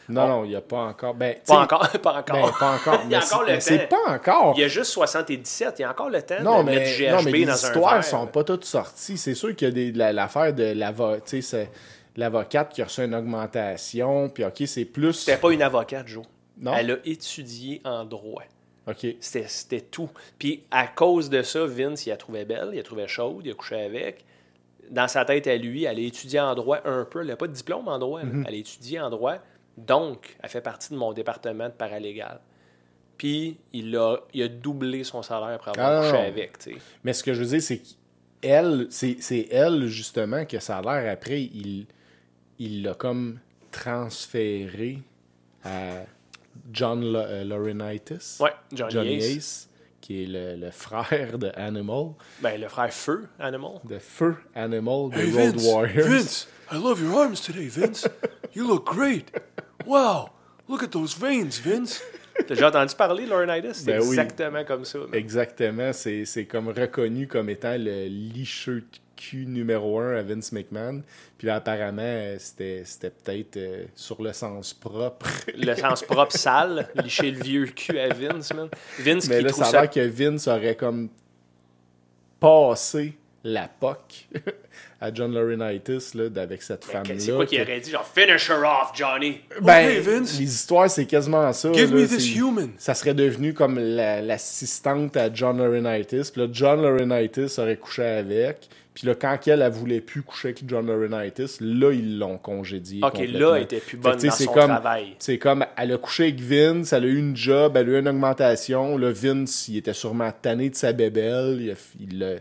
Non, on- non, il n'y a pas encore. Ben, Pas encore, pas encore. ben, pas encore. Il y a mais encore le mais c'est temps. pas encore. Il y a juste 77, il y a encore le temps Non, de mettre mais, du non, GHB mais les dans un histoires verre. sont pas toutes sorties. C'est sûr qu'il y a la- l'affaire de l'avo- tu sais, l'avocate qui a reçu une augmentation. Puis, OK, c'est plus. C'était pas une avocate, Joe. Non? Elle a étudié en droit. OK. C'était tout. Puis à cause de ça, Vince, il la trouvait belle, il la trouvait chaude, il a couché avec. Dans sa tête à lui, elle a étudié en droit un peu. Elle n'a pas de diplôme en droit. Mhm. Elle a étudié en droit. Donc, elle fait partie de mon département de paralégal. Puis, il a, il a doublé son salaire pour avoir Ah, couché non. avec. Mais ce que je veux dire, c'est qu'elle, c'est c'est elle, justement, que ça a l'air après, il il l'a comme transféré à John La- euh, Laurinaitis. Ouais, Johnny, Johnny Ace. Ace, qui est le, le frère de Animal, Ben, le frère Feu, Animal. de Feu Animal, de Hey, Road Vince, Warriors. Vince, I love your arms today, Vince. You look great. Wow, look at those veins, Vince. T'as déjà entendu parler, Laurinaitis? C'est Ben oui. exactement comme ça. man. Exactement, c'est c'est comme reconnu comme étant le licheux de cul numéro un à Vince McMahon. Puis là, apparemment, euh, c'était c'était peut-être euh, sur le sens propre. Le sens propre sale, licher le vieux cul à Vince, man. Vince Mais qui là, trouve ça a l'air que Vince aurait comme passé la POC à John Laurinaitis là, avec cette femme-là. C'est quoi qu'il aurait dit? Genre, finish her off, Johnny. Ben, Okay, Vince. les histoires, c'est quasiment ça. Give là, me this c'est- human. Ça serait devenu comme la- l'assistante à John Laurinaitis. Puis là, John Laurinaitis aurait couché avec. Puis là, quand elle, elle voulait plus coucher avec John Laurinaitis, là, ils l'ont congédié. Ok, là, elle était plus bonne Fait dans c'est son comme- travail. C'est comme, elle a couché avec Vince, elle a eu une job, elle a eu une augmentation. Là, Vince, il était sûrement tanné de sa bébelle. Il a- Il l'a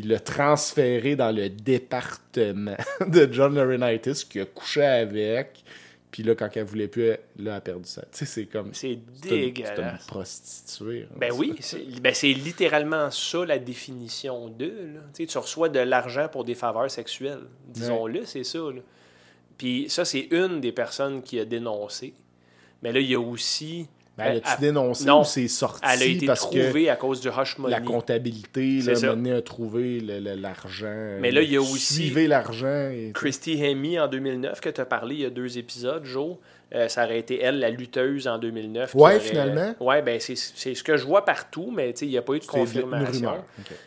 il l'a transféré dans le département de John Laurinaitis, qui a couché avec. Puis là, quand elle voulait plus, elle- là, elle a perdu ça. Tu sais, c'est comme... C'est une- C'est une dégueulasse. prostituée. hein, Ben ça. oui, c'est ben c'est littéralement ça la définition de. là. Tu sais, tu reçois de l'argent pour des faveurs sexuelles. Disons-le, c'est ça. là. Puis ça, c'est une des personnes qui a dénoncé. Mais là, il y a aussi. Ben, elle a-tu dénoncé non. ou c'est sorti Elle a été parce trouvée que à cause du hush money? la comptabilité, là, ça. a trouvé l'argent. Mais là, il y a euh, aussi- Suivez l'argent. et- Christy Hemme en 2009, que tu as parlé il y a deux épisodes, Joe. Euh, ça aurait été elle, la lutteuse en 2009. qui Ouais, aurait- finalement. Ouais, ben c'est ce que je vois partout, mais il n'y a pas eu de confirmation.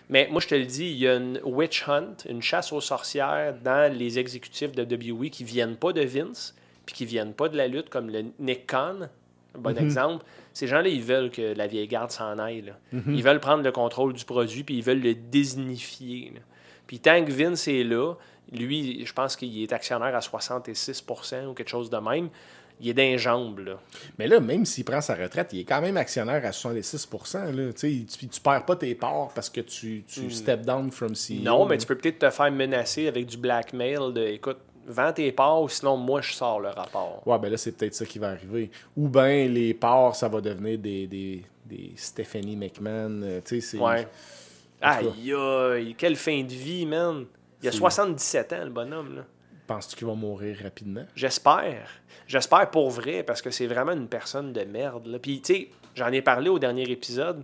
Mais moi, je te le dis, il y a une witch hunt, une chasse aux sorcières dans les exécutifs de WWE qui viennent pas de Vince, puis qui viennent pas de la lutte, comme le Nick Khan, un bon Mhm. exemple. Ces gens-là, ils veulent que la vieille garde s'en aille. là. Ils veulent prendre le contrôle du produit, puis ils veulent le désignifier. Puis tant que Vince est là, lui, je pense qu'il est actionnaire à 66% ou quelque chose de même. Il est d'un jambes, là. Mais là, même s'il prend sa retraite, il est quand même actionnaire à 66 là. Tu tu, perds pas tes parts parce que tu, tu step down from CEO. Hmm. Non, mais tu peux peut-être te faire menacer avec du blackmail de écoute, vends tes parts ou sinon moi je sors le rapport. Ouais, ben là, c'est peut-être ça qui va arriver. Ou bien les parts, ça va devenir des, des, des Stephanie McMahon. euh, Tu sais, c'est. Ouais. Aïe, aïe, quelle fin de vie, man. Il a C'est- 77 ans, le bonhomme, là. Penses-tu qu'il va mourir rapidement? J'espère. J'espère pour vrai, parce que c'est vraiment une personne de merde. Là. Puis, tu sais, j'en ai parlé au dernier épisode.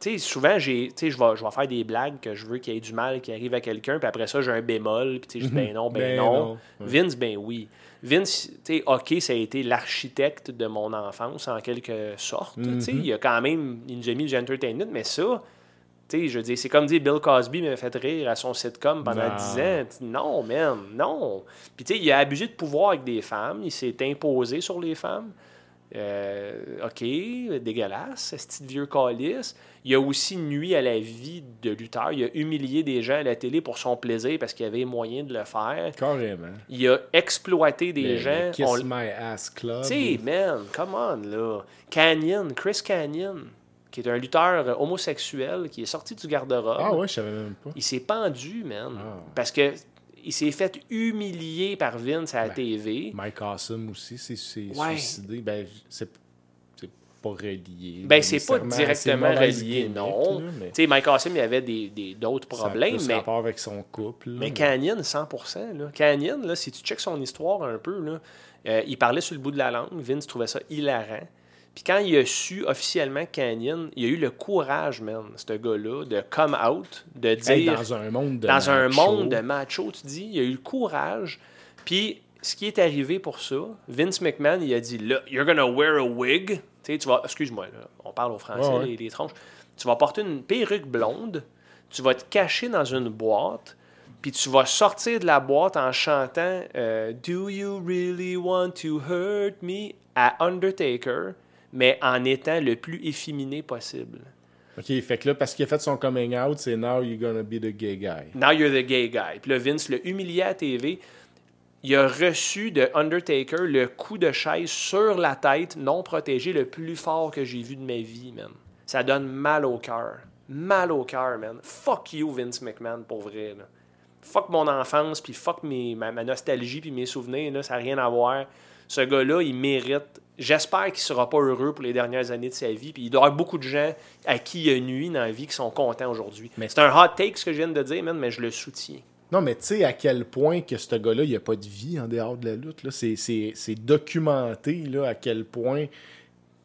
Sais, souvent, j'ai, je vais, je vais faire des blagues que je veux qu'il y ait du mal qui arrive à quelqu'un, puis après ça, j'ai un bémol, puis tu sais, je dis ben non, ben, Ben non. Vince, ben oui. Vince, tu sais, OK, ça a été l'architecte de mon enfance, en quelque sorte. Tu sais, il a quand même, il nous a mis du entertainment, mais ça, tu sais, je dire, c'est comme dire Bill Cosby m'avait fait rire à son sitcom pendant. 10 ans. Non, man, non. Puis, tu sais, il a abusé de pouvoir avec des femmes. Il s'est imposé sur les femmes. Euh, OK, dégueulasse, ce petit vieux calice. Il a aussi nuit à la vie de lutteur. Il a humilié des gens à la télé pour son plaisir parce qu'il avait moyen de le faire. Carrément. Il a exploité des Le- le gens. Kiss On- My Ass Club. tu man, come on, là. Canyon, Chris Canyon, qui est un lutteur homosexuel qui est sorti du garde-robe. Ah ouais, je savais même pas. Il s'est pendu, man. Ah. Parce que il s'est fait humilier par Vince à la Ben, TV. Mike Awesome aussi s'est Ouais. suicidé. Ben, c'est pas relié. Ben, c'est pas directement relié, non. Tu sais, Mike Awesome, il avait des, des- d'autres ça a problèmes, mais, rapport avec son couple. là, mais Canyon, 100%. Là. Canyon, là, si tu checkes son histoire un peu, là, euh, il parlait sur le bout de la langue. Vince trouvait ça hilarant. Puis quand il a su officiellement Canyon, il a eu le courage, man, ce gars-là, de come out, de dire... Hey, dans un monde de dans un macho. monde de macho, tu dis, il a eu le courage. Puis, ce qui est arrivé pour ça, Vince McMahon, il a dit, là, you're gonna wear a wig. Tu sais, tu vas, excuse-moi, on parle au français, Ouais, ouais. Les, les tronches. Tu vas porter une perruque blonde, tu vas te cacher dans une boîte, puis tu vas sortir de la boîte en chantant euh, Do you really want to hurt me? à Undertaker, mais en étant le plus efféminé possible. OK, fait que là, parce qu'il a fait son coming out, c'est Now you're gonna be the gay guy. Now you're the gay guy. Puis là, Vince l'a humilié à TV. Il a reçu de Undertaker le coup de chaise sur la tête, non protégé, le plus fort que j'ai vu de ma vie, man. Ça donne mal au cœur. Mal au cœur, man. Fuck you, Vince McMahon, pour vrai. Là. Fuck mon enfance, puis fuck mes, ma, ma nostalgie, puis mes souvenirs. Là, ça n'a rien à voir. Ce gars-là, il mérite. J'espère qu'il sera pas heureux pour les dernières années de sa vie. Puis il doit y avoir beaucoup de gens à qui il a nuit dans la vie qui sont contents aujourd'hui. Mais- C'est un hot take ce que je viens de dire, man, mais je le soutiens. Non, mais tu sais à quel point que ce gars-là, il n'y a pas de vie en dehors de la lutte. là. C'est- C'est c'est documenté là, à quel point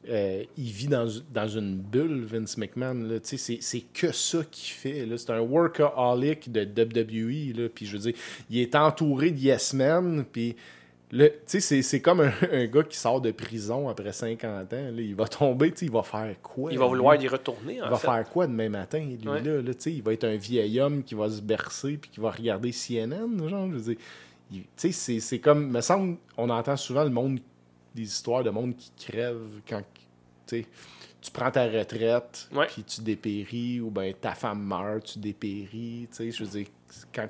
euh, il vit dans, dans une bulle, Vince McMahon. là. Tu sais, C'est c'est que ça qu'il fait. là. C'est un workaholic de WWE. là. Puis je veux dire, il est entouré de yes men. Puis c'est c'est comme un, un gars qui sort de prison après 50 ans. là. Il va tomber, il va faire quoi? Il va vouloir y retourner, en Il va fait. faire quoi demain matin, lui, Ouais. là, là, tu sais, il va être un vieil homme qui va se bercer puis qui va regarder CNN, genre, je veux dire. c'est- c'est comme, me semble, on entend souvent le monde, des histoires de monde qui crève quand, tu prends ta retraite, puis tu dépéris, ou ben ta femme meurt, tu dépéris, je veux dire, quand...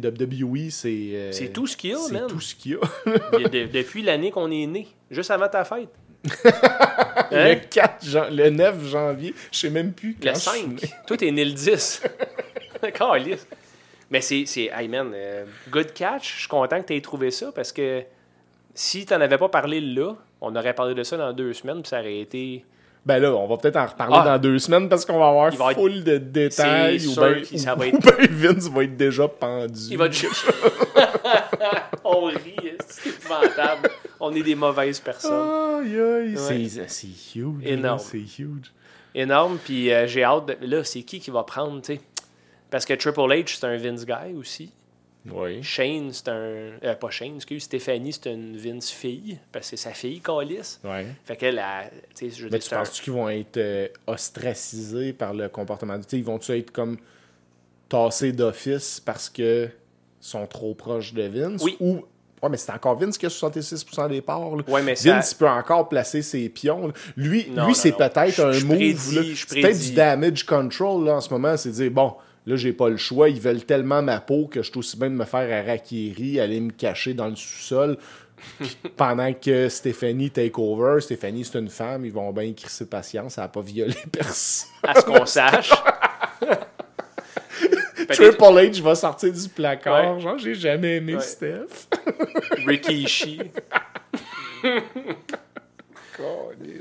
Tu sais, WWE, c'est... euh, C'est tout ce qu'il y a, C'est man. tout ce qu'il y a. De- de- depuis l'année qu'on est né, juste avant ta fête. Le, Hein? 4 jan- le 9 janvier, je sais même plus quand Le je suis 5. né. Toi, t'es né le 10. Calisse. Mais c'est. c'est- Hey man, euh, good catch. Je suis content que tu aies trouvé ça parce que si tu n'en avais pas parlé là, on aurait parlé de ça dans deux semaines puis ça aurait été. Ben là, on va peut-être en reparler Ah. dans deux semaines parce qu'on va avoir Il va être- full de détails. Ou ben, être- ben Vince va être déjà pendu. Il va te On rit, c'est épouvantable. On est des mauvaises personnes. Aïe, aïe, Ouais. c'est- huge. Énorme. C'est huge. Énorme, puis euh, j'ai hâte. De... Là, c'est qui qui va prendre, tu sais? Parce que Triple H, c'est un Vince guy aussi. Oui. Shane, c'est un. euh, pas Shane, excuse. Stéphanie, c'est une Vince fille. Parce que c'est sa fille, Calis. Ouais. Fait qu'elle, a- tu sais, je veux Mais dire, tu un- penses-tu qu'ils vont être euh, ostracisés par le comportement du. Tu sais, ils vont-tu être comme tassés d'office parce que sont trop proches de Vince? Oui. Ou. Ouais, mais c'est encore Vince qui a 66% des parts. là. Ouais, mais ça- Vince peut encore placer ses pions. là. Lui, Non, lui c'est peut-être un move. C'est peut-être du damage control là, en ce moment. C'est dire, bon, là, j'ai pas le choix. Ils veulent tellement ma peau que je suis aussi bien de me faire harakiri, aller me cacher dans le sous-sol. Pendant que Stéphanie take over, Stéphanie c'est une femme, ils vont bien écrire ses patience, elle n'a pas violé personne. à ce qu'on sache. Triple H va sortir du placard, Ouais. genre j'ai jamais aimé Ouais. Steph. Ricky Ishii.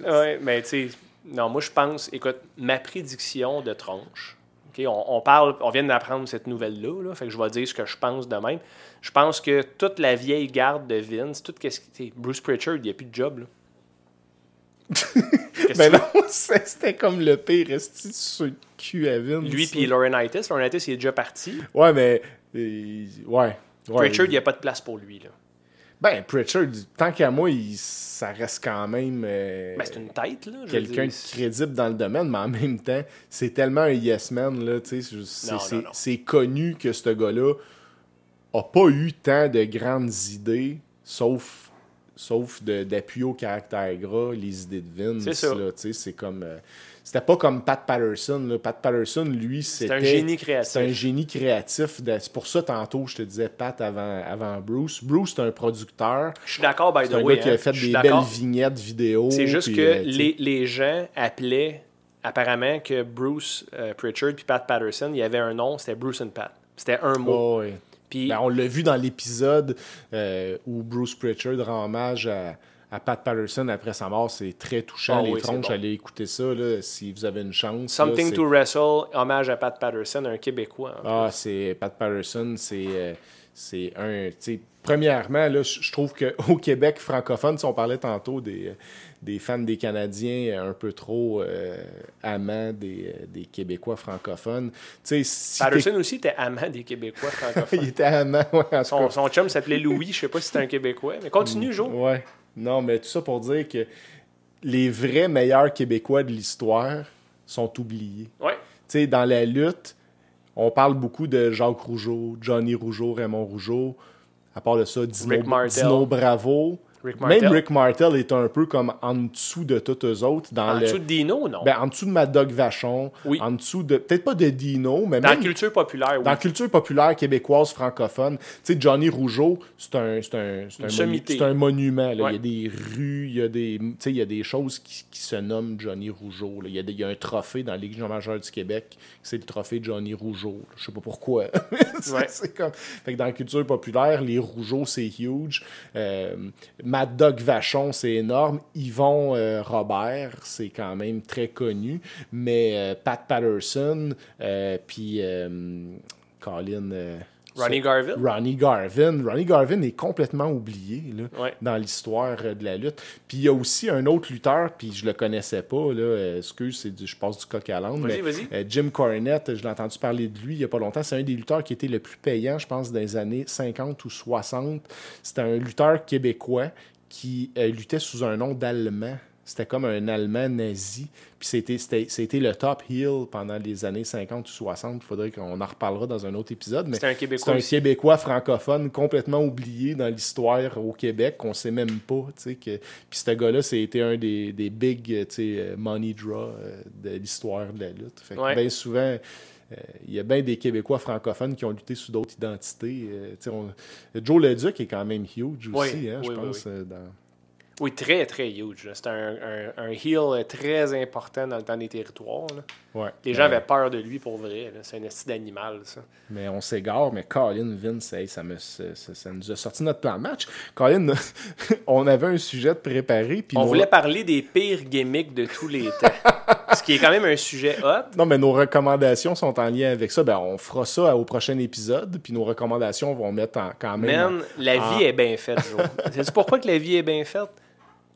Ouais, mais tu sais, non, moi je pense, écoute, ma prédiction de tronche, on, on parle, on vient d'apprendre cette nouvelle-là, là, fait que je vais dire ce que je pense de même. Je pense que toute la vieille garde de Vince, tout qu'est-ce sais, Bruce Pritchard, il n'y a plus de job, là. Que non, c'était comme le pire esti sur le cul à Vince. Lui puis Laurinaitis, Laurinaitis, il est déjà parti. Ouais, mais. euh, ouais. ouais. Pritchard, il n'y a pas de place pour lui, là. Ben, Pritchard, tant qu'à moi, il- ça reste quand même euh, Ben, c'est une tête, là. quelqu'un de crédible dans le domaine, mais en même temps, c'est tellement un yes man, là, tu sais, c'est- connu que ce gars-là a pas eu tant de grandes idées, sauf, sauf d'appui au caractère gras, les idées de Vince, c'est comme... euh, c'était pas comme Pat Patterson, là. Pat Patterson, lui, c'était... un génie créatif. C'est un génie créatif. de- C'est pour ça, tantôt, je te disais Pat avant, avant Bruce. Bruce, c'est un producteur. Je suis d'accord, by C'est the un way. gars qui hein. a fait Je suis des belles vignettes vidéo. C'est juste puis, que euh, les, les gens appelaient apparemment que Bruce euh, Pritchard puis Pat Patterson, il y avait un nom, c'était Bruce and Pat. C'était un mot. Oh, ouais. Puis Ben, on l'a vu dans l'épisode euh, où Bruce Pritchard rend hommage à, à Pat Patterson après sa mort. C'est très touchant, Ah les oui, tronches. bon. Allez écouter ça là, si vous avez une chance. Something là, to Wrestle, hommage à Pat Patterson, un Québécois. en Ah, c'est Pat Patterson, c'est euh, c'est un. Premièrement, là, je trouve qu'au Québec francophone, si on parlait tantôt des, euh, des fans des Canadiens un peu trop euh, amants des, euh, des Québécois francophones. Si Patterson aussi était amant des Québécois francophones. il était amant, ouais, en son, son chum s'appelait Louis, je sais pas si c'était un Québécois. Mais continue, Jo. Ouais. Non, mais tout ça pour dire que les vrais meilleurs Québécois de l'histoire sont oubliés. Ouais. Tu sais, dans la lutte, on parle beaucoup de Jacques Rougeau, Johnny Rougeau, Raymond Rougeau. À part de ça, Dino. Dino Bravo. Rick Martel. Même Rick Martel est un peu comme en dessous de tous eux autres. Dans En le, dessous de Dino, non? ben, en dessous de Mad Dog Vachon. Oui. En dessous de. Peut-être pas de Dino, mais dans la même culture populaire, oui. dans la culture populaire québécoise francophone. Tu sais, Johnny Rougeau, c'est un, c'est un, c'est un, monu- un monument. là. Ouais. Il y a des rues, il y a des, il y a des choses qui, qui se nomment Johnny Rougeau. là. Il, y a des- il y a un trophée dans la Ligue majeure du Québec, c'est le trophée Johnny Rougeau. là. Je sais pas pourquoi. c'est, Ouais. c'est comme... fait que dans la culture populaire, les Rougeaux, c'est huge. Euh, Mad Dog Vachon, c'est énorme. Yvon euh, Robert, c'est quand même très connu. Mais euh, Pat Patterson, euh, puis Colin. Ronnie Garvin. Ronnie Garvin. Ronnie Garvin est complètement oublié là, Ouais. dans l'histoire euh, de la lutte. Puis il y a aussi un autre lutteur, puis je le connaissais pas, là, euh, excuse, c'est du, je passe du coq à l'âne, euh, Jim Cornette, je l'ai entendu parler de lui il y a pas longtemps. C'est un des lutteurs qui était le plus payant, je pense, dans les années 50 ou 60. C'était un lutteur québécois qui euh, luttait sous un nom d'Allemand. C'était comme un Allemand nazi. Puis c'était, c'était, c'était le top heel pendant les années 50 ou 60. Il faudrait qu'on en reparlera dans un autre épisode. Mais C'était un Québécois c'est un. Québécois francophone complètement oublié dans l'histoire au Québec, qu'on sait même pas. Que... Puis ce gars-là, c'était un des, des big euh, money draw euh, de l'histoire de la lutte. Fait que Ouais. bien souvent, euh, il y a bien des Québécois francophones qui ont lutté sous d'autres identités. euh, on- Joe Leduc est quand même huge aussi, Oui, hein, je oui, pense. dans- Oui, très, très huge. C'était un, un, un heel très important dans le temps des territoires. là. Ouais. Les gens avaient peur de lui pour vrai. C'est un esti d'animal, ça. Mais on s'égare, mais Colin Vince, hey, ça, me, ça, ça- ça nous a sorti notre plan de match. Colin, on avait un sujet de préparé. Puis On nos- voulait parler des pires gimmicks de tous les temps. Ce qui est quand même un sujet hot. Non, mais nos recommandations sont en lien avec ça. Ben, on fera ça au prochain épisode, puis nos recommandations vont mettre en- quand même. en- Man, la vie est bien faite, Joe. Sais-tu pourquoi que la vie est bien faite?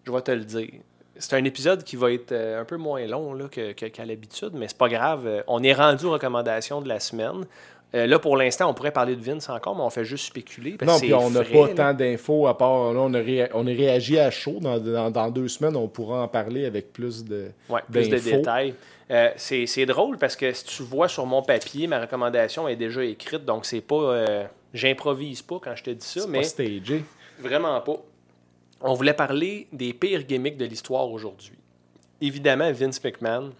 Je vais te le dire. C'est un épisode qui va être euh, un peu moins long là, que- qu'à l'habitude, mais c'est pas grave. Euh, On est rendu aux recommandations de la semaine. Euh, là, pour l'instant, on pourrait parler de Vince encore, mais on fait juste spéculer. Parce Non, puis on n'a pas là. tant d'infos à part. Là, on, a ré- on a réagi à chaud. Dans, dans- dans deux semaines, on pourra en parler avec plus de. Ouais, plus de détails. Euh, c'est drôle parce que si tu vois sur mon papier, ma recommandation est déjà écrite, donc c'est pas. euh, J'improvise pas quand je te dis ça, C'est mais pas stagé. vraiment pas. On voulait parler des pires gimmicks de l'histoire aujourd'hui. Évidemment, Vince McMahon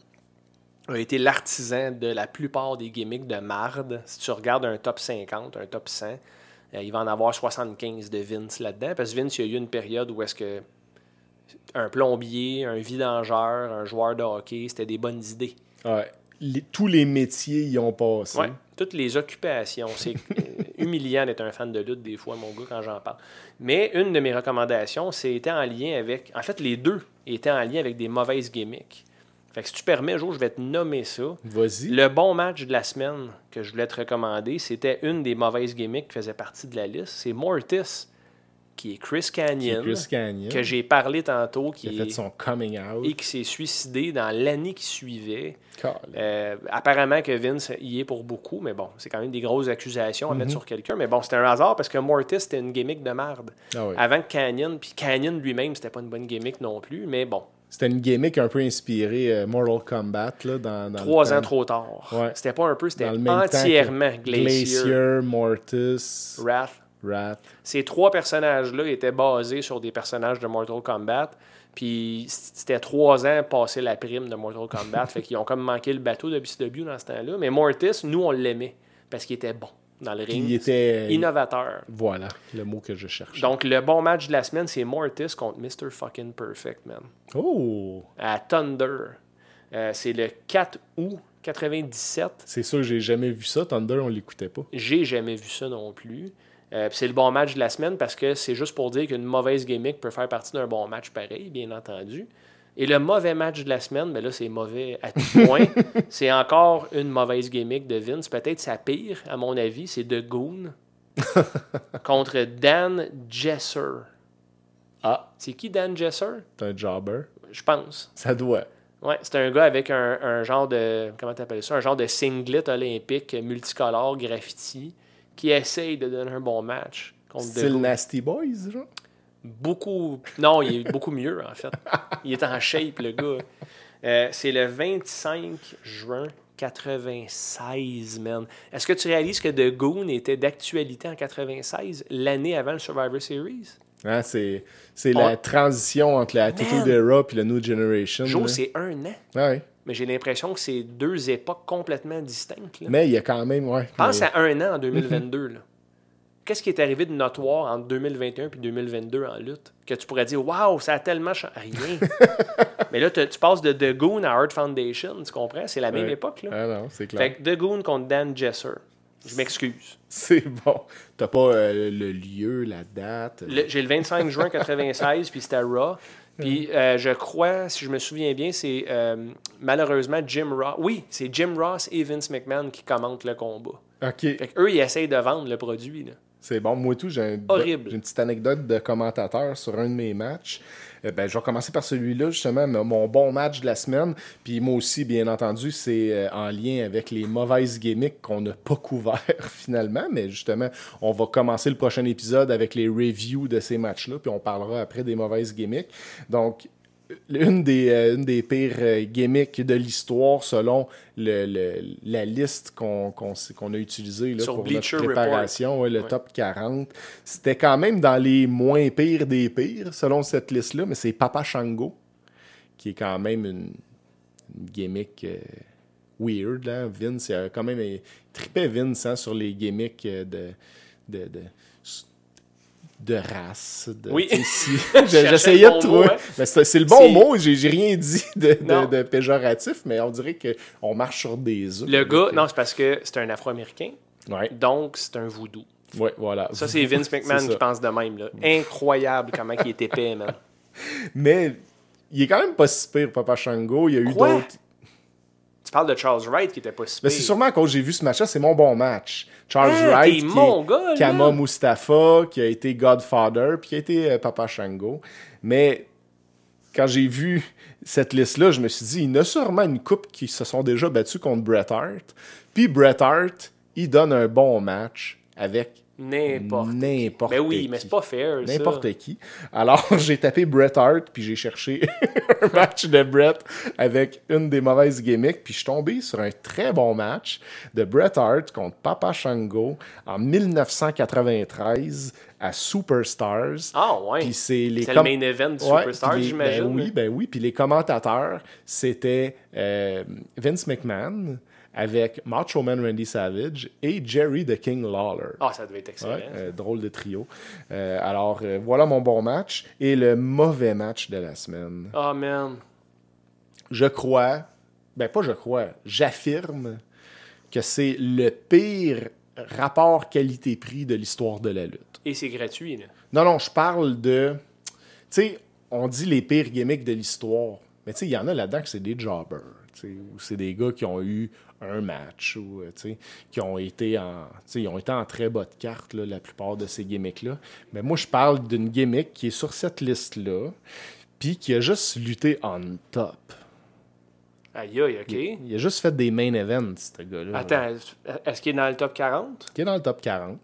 a été l'artisan de la plupart des gimmicks de marde. Si tu regardes un top 50, un top 100, euh, il va en avoir 75 de Vince là-dedans. Parce que Vince, il y a eu une période où est-ce que un plombier, un vidangeur, un joueur de hockey, c'était des bonnes idées. Ouais. Les- tous les métiers y ont passé. Ouais, toutes les occupations. C'est euh, humiliant d'être un fan de lutte des fois, mon gars, quand j'en parle. Mais une de mes recommandations, c'était en lien avec. En fait, les deux étaient en lien avec des mauvaises gimmicks. Fait que si tu permets, Jo, je vais te nommer ça. Vas-y. Le bon match de la semaine que je voulais te recommander, c'était une des mauvaises gimmicks qui faisait partie de la liste. C'est Mortis, qui est Chris Canyon, Chris Canyon, que j'ai parlé tantôt, qui qui, a fait son coming out. et qui s'est suicidé dans l'année qui suivait. Euh, apparemment que Vince y est pour beaucoup, mais bon, c'est quand même des grosses accusations à Mhm. mettre sur quelqu'un. Mais bon, c'était un hasard parce que Mortis, c'était une gimmick de merde. Ah. Avant que Canyon, puis Canyon lui-même, c'était pas une bonne gimmick non plus, mais bon, C'était une gimmick un peu inspirée euh, Mortal Kombat. Là, dans, trois ans trop tard. Ouais. C'était pas un peu, c'était entièrement Glacier, Glacier, Mortis, Wrath. Ces trois personnages-là étaient basés sur des personnages de Mortal Kombat. Puis c'était trois ans passé la prime de Mortal Kombat. fait qu'ils ont comme manqué le bateau de BCW dans ce temps-là. Mais Mortis, nous, on l'aimait parce qu'il était bon dans le ring. il était. Innovateur. Voilà, le mot que je cherche. Donc, le bon match de la semaine, c'est Mortis contre Mr. Fucking Perfect, man. Oh! À Thunder. Euh, c'est le 4 août 97. C'est sûr, j'ai jamais vu ça. Thunder, on l'écoutait pas. J'ai jamais vu ça non plus. Euh, c'est le bon match de la semaine parce que c'est juste pour dire qu'une mauvaise gimmick peut faire partie d'un bon match pareil, bien entendu. Et le mauvais match de la semaine, ben là, c'est mauvais à tout point. c'est encore une mauvaise gimmick de Vince. Peut-être sa pire, à mon avis, c'est The Goon contre Dan Jesser. Ah, C'est qui Dan Jesser? c'est un jobber. Je pense. Ça doit. Ouais, c'est un gars avec un, un genre de. Comment t'appelles ça? Un genre de singlet olympique multicolore graffiti qui essaye de donner un bon match contre The Style Goon. Nasty Boys, genre? Beaucoup. Non, il est beaucoup mieux, en fait. Il est en shape, le gars. Euh, c'est le 25 juin 96, man. Est-ce que tu réalises que The Goon était d'actualité en 96, l'année avant le Survivor Series? Hein, c'est c'est la On- transition entre la Attitude! Era et la New Generation. Joe, c'est un an. Ah ouais. Mais j'ai l'impression que c'est deux époques complètement distinctes. là. Mais il y a quand même, ouais. Pense mais- à un an en 2022. là. Qu'est-ce qui est arrivé de notoire entre 2021 et 2022 en lutte? Que tu pourrais dire, waouh, ça a tellement changé. Rien. Mais là, tu passes de The Goon à Art Foundation, tu comprends? C'est la même Ouais. époque. Là. Ah non, c'est clair. Fait que The Goon contre Dan Jesser. Je m'excuse. C'est bon. T'as pas euh, le lieu, la date. Le- J'ai le 25 juin 96, puis c'était Raw. Puis euh, je crois, si je me souviens bien, c'est euh, malheureusement Jim Ross. Oui, c'est Jim Ross et Vince McMahon qui commentent le combat. OK. Fait qu'eux, ils essayent de vendre le produit. C'est bon. Moi, tout, j'ai un- Horrible. j'ai une petite anecdote de commentateur sur un de mes matchs. Euh, ben, je vais commencer par celui-là, justement, mon- bon match de la semaine. Puis moi aussi, bien entendu, c'est euh, en lien avec les mauvaises gimmicks qu'on n'a pas couvert finalement. Mais justement, on va commencer le prochain épisode avec les reviews de ces matchs-là. Puis on parlera après des mauvaises gimmicks. Donc, une des, euh, une des pires euh, gimmicks de l'histoire selon le, le- la liste qu'on a utilisée là, Sur pour Bleacher notre préparation, ouais, le Ouais. top 40. C'était quand même dans les moins pires des pires selon cette liste-là, mais c'est Papa Shango, qui est quand même une, une gimmick euh, weird. Là. Vince, il a quand même tripait Vince hein, sur les gimmicks de, de, de, de race. de- Oui. si- J'essayais de trouver. hein. Mais c'est le bon mot, j'ai rien dit de, de- péjoratif, mais on dirait qu'on marche sur des œufs. Le gars, non, c'est parce que c'est un Afro-Américain, Ouais, donc c'est un voodoo. ouais, voilà. Ça, c'est Vince McMahon qui pense de même. Là. Incroyable comment il est épais, man. Mais il est quand même pas si pire, Papa Shango. Il y a eu d'autres. Tu parles de Charles Wright qui était pas si Mais c'est sûrement quand j'ai vu ce match-là, c'est mon bon match. Charles Hey, Wright, qui mon est gars. Kama Mustafa, qui a été Godfather, puis qui a été euh, Papa Shango. Mais quand j'ai vu cette liste-là, je me suis dit, il y a sûrement une coupe qui se sont déjà battus contre Bret Hart. Puis Bret Hart, il donne un bon match avec N'importe qui. N'importe Ben oui, qui. mais c'est pas fair. N'importe qui. Alors, j'ai tapé Bret Hart, puis j'ai cherché un match de Bret avec une des mauvaises gimmicks, puis je suis tombé sur un très bon match de Bret Hart contre Papa Shango en 1993 à Superstars. Ah ouais. Puis c'est les le main event du Ouais, Superstar, puis les- j'imagine. Ben oui, ben oui. Puis les commentateurs, c'était euh, Vince McMahon avec Macho Man Randy Savage et Jerry the King Lawler. Ah, ça devait être excellent. Ouais, euh, drôle de trio. Euh, alors, euh, voilà mon bon match. Et le mauvais match de la semaine. Ah, man. Je crois, ben pas je crois, j'affirme que c'est le pire rapport qualité-prix de l'histoire de la lutte. Et c'est gratuit, là. Non, non, je parle de. Tu sais, on dit les pires gimmicks de l'histoire. Mais tu sais, il y en a là-dedans que c'est des jobbers. Ou c'est des gars qui ont eu un match. Ou, euh, qui ont été en. Ils ont été en très bas de carte, là, la plupart de ces gimmicks-là. Mais moi, je parle d'une gimmick qui est sur cette liste-là. Puis qui a juste lutté on top. Aïe, aïe, OK. Il a juste fait des main events, ce gars-là. Attends, est-ce qu'il est dans le top 40? Qui est dans le top 40.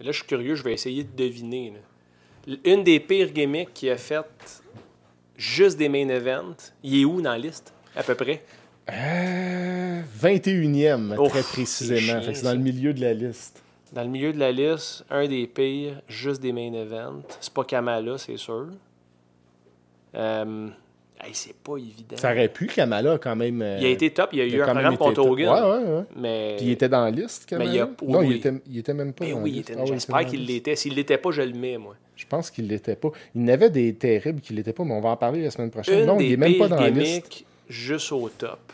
Là, je suis curieux, je vais essayer de deviner. là. Une des pires gimmicks qu'il a fait juste des main events, il est où dans la liste, à peu près? Euh, 21e, Ouf, très précisément. c'est dans le milieu de la liste. Dans le milieu de la liste, un des pires, juste des main events. C'est pas Kamala, c'est sûr. Euh, hey, c'est pas évident. Ça aurait pu, Kamala, quand même. euh, Il a été top, il y a il eu un programme contre. Hogan. Ouais, ouais, ouais. Mais, Puis il était dans la liste, Kamala? Mais il a- Non, oui. il, était, il était même pas mais dans oui, la il liste. était- Ah il était j'espère la qu'il liste. l'était. S'il l'était pas, je le mets, moi. Je pense qu'il l'était pas. Il y en avait des terribles qui l'étaient pas, mais on va en parler la semaine prochaine. Une non, il est même pas dans la liste. Juste au top.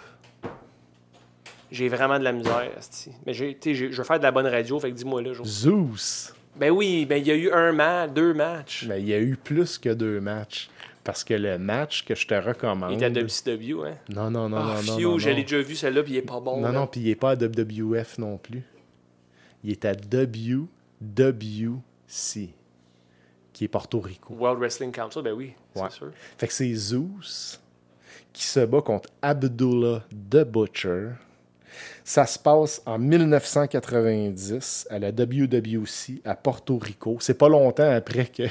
J'ai vraiment de la misère, asti. Mais j'ai, je veux faire de la bonne radio, fait que dis-moi là. Zeus. Ben oui, ben il y a eu un match, deux matchs. Mais il y a eu plus que deux matchs. Parce que le match que je te recommande. Il était à WCW, hein? Non, non, non, Ah, non, non. phew, non, je l'ai non. déjà vu celle-là, puis il est pas bon. Non, là. non, puis il est pas à WWF non plus. Il est à WWC, qui est Porto Rico. World Wrestling Council, ben oui, Ouais. c'est sûr. Fait que c'est Zeus qui se bat contre Abdullah the Butcher. Ça se passe en 1990 à la WWC à Porto Rico. C'est pas longtemps après que,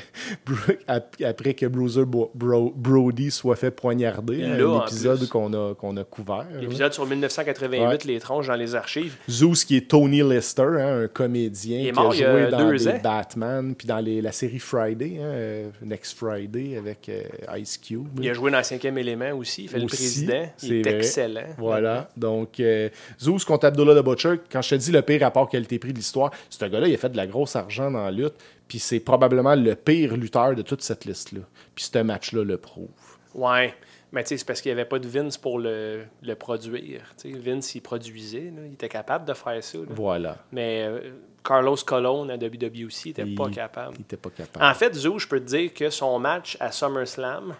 après que Bruiser Bro- Brody soit fait poignarder. hein, Là, en un épisode plus. qu'on a, qu'on a couvert. L'épisode sur 1988, Ouais. les tronches dans les archives. Zeus, qui est Tony Lister, hein, un comédien qui mort a joué dans les. Batman, puis dans les- la série Friday, hein, euh, Next Friday avec euh, Ice Cube. Il a joué dans le cinquième élément aussi. Il fait le président. Il est excellent. Voilà. Donc, euh, Zeus contre Abdullah the Butcher, quand je te dis le pire rapport qualité-prix de l'histoire, ce gars-là, il a fait de la grosse argent dans la lutte, puis c'est probablement le pire lutteur de toute cette liste-là. Puis ce match-là le prouve. Ouais. Mais tu sais, c'est parce qu'il n'y avait pas de Vince pour le, le produire. Vince, il produisait. là. Il était capable de faire ça. là. Voilà. Mais euh, Carlos Colon à WWC n'était Il- pas capable. Il était pas capable. En fait, Zeus, je peux te dire que son match à SummerSlam,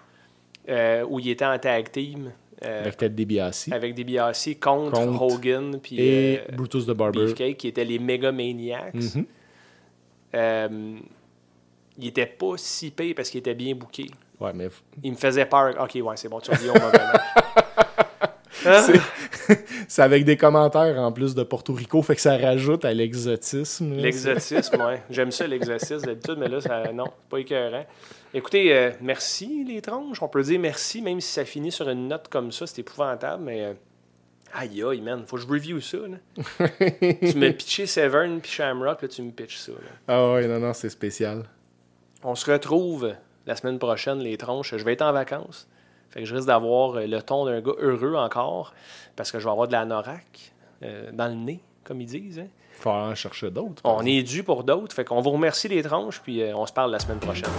euh, où il était en tag team euh, Avec Ted DiBiase avec DiBiase contre, Contre Hogan puis et euh, Brutus the Barber. Beefcake, qui étaient les Mega Maniacs, Mhm. euh, il était pas si pire parce qu'il était bien booké. Ouais, mais Il me faisait peur. Ok, ouais, c'est bon, tu reviens au match. Hein? c'est avec des commentaires en plus de Porto Rico, fait que ça rajoute à l'exotisme. L'exotisme, ouais. J'aime ça, l'exotisme d'habitude, mais là, ça, non, pas écœurant. Écoutez, euh, merci les tronches. On peut dire merci, même si ça finit sur une note comme ça, c'est épouvantable, mais. euh, aïe aïe, man, faut que je review ça. Là. tu m'as pitché Severn puis Shamrock, là, tu me pitches ça. là. Ah ouais, non, non, c'est spécial. On se retrouve la semaine prochaine, les tronches. Je vais être en vacances. Fait que je risque d'avoir euh, le ton d'un gars heureux encore, parce que je vais avoir de la norac euh, dans le nez, comme ils disent. hein. Faut en chercher d'autres. On est dû pour d'autres. Fait qu'on vous remercie les tronches, puis euh, on se parle la semaine prochaine.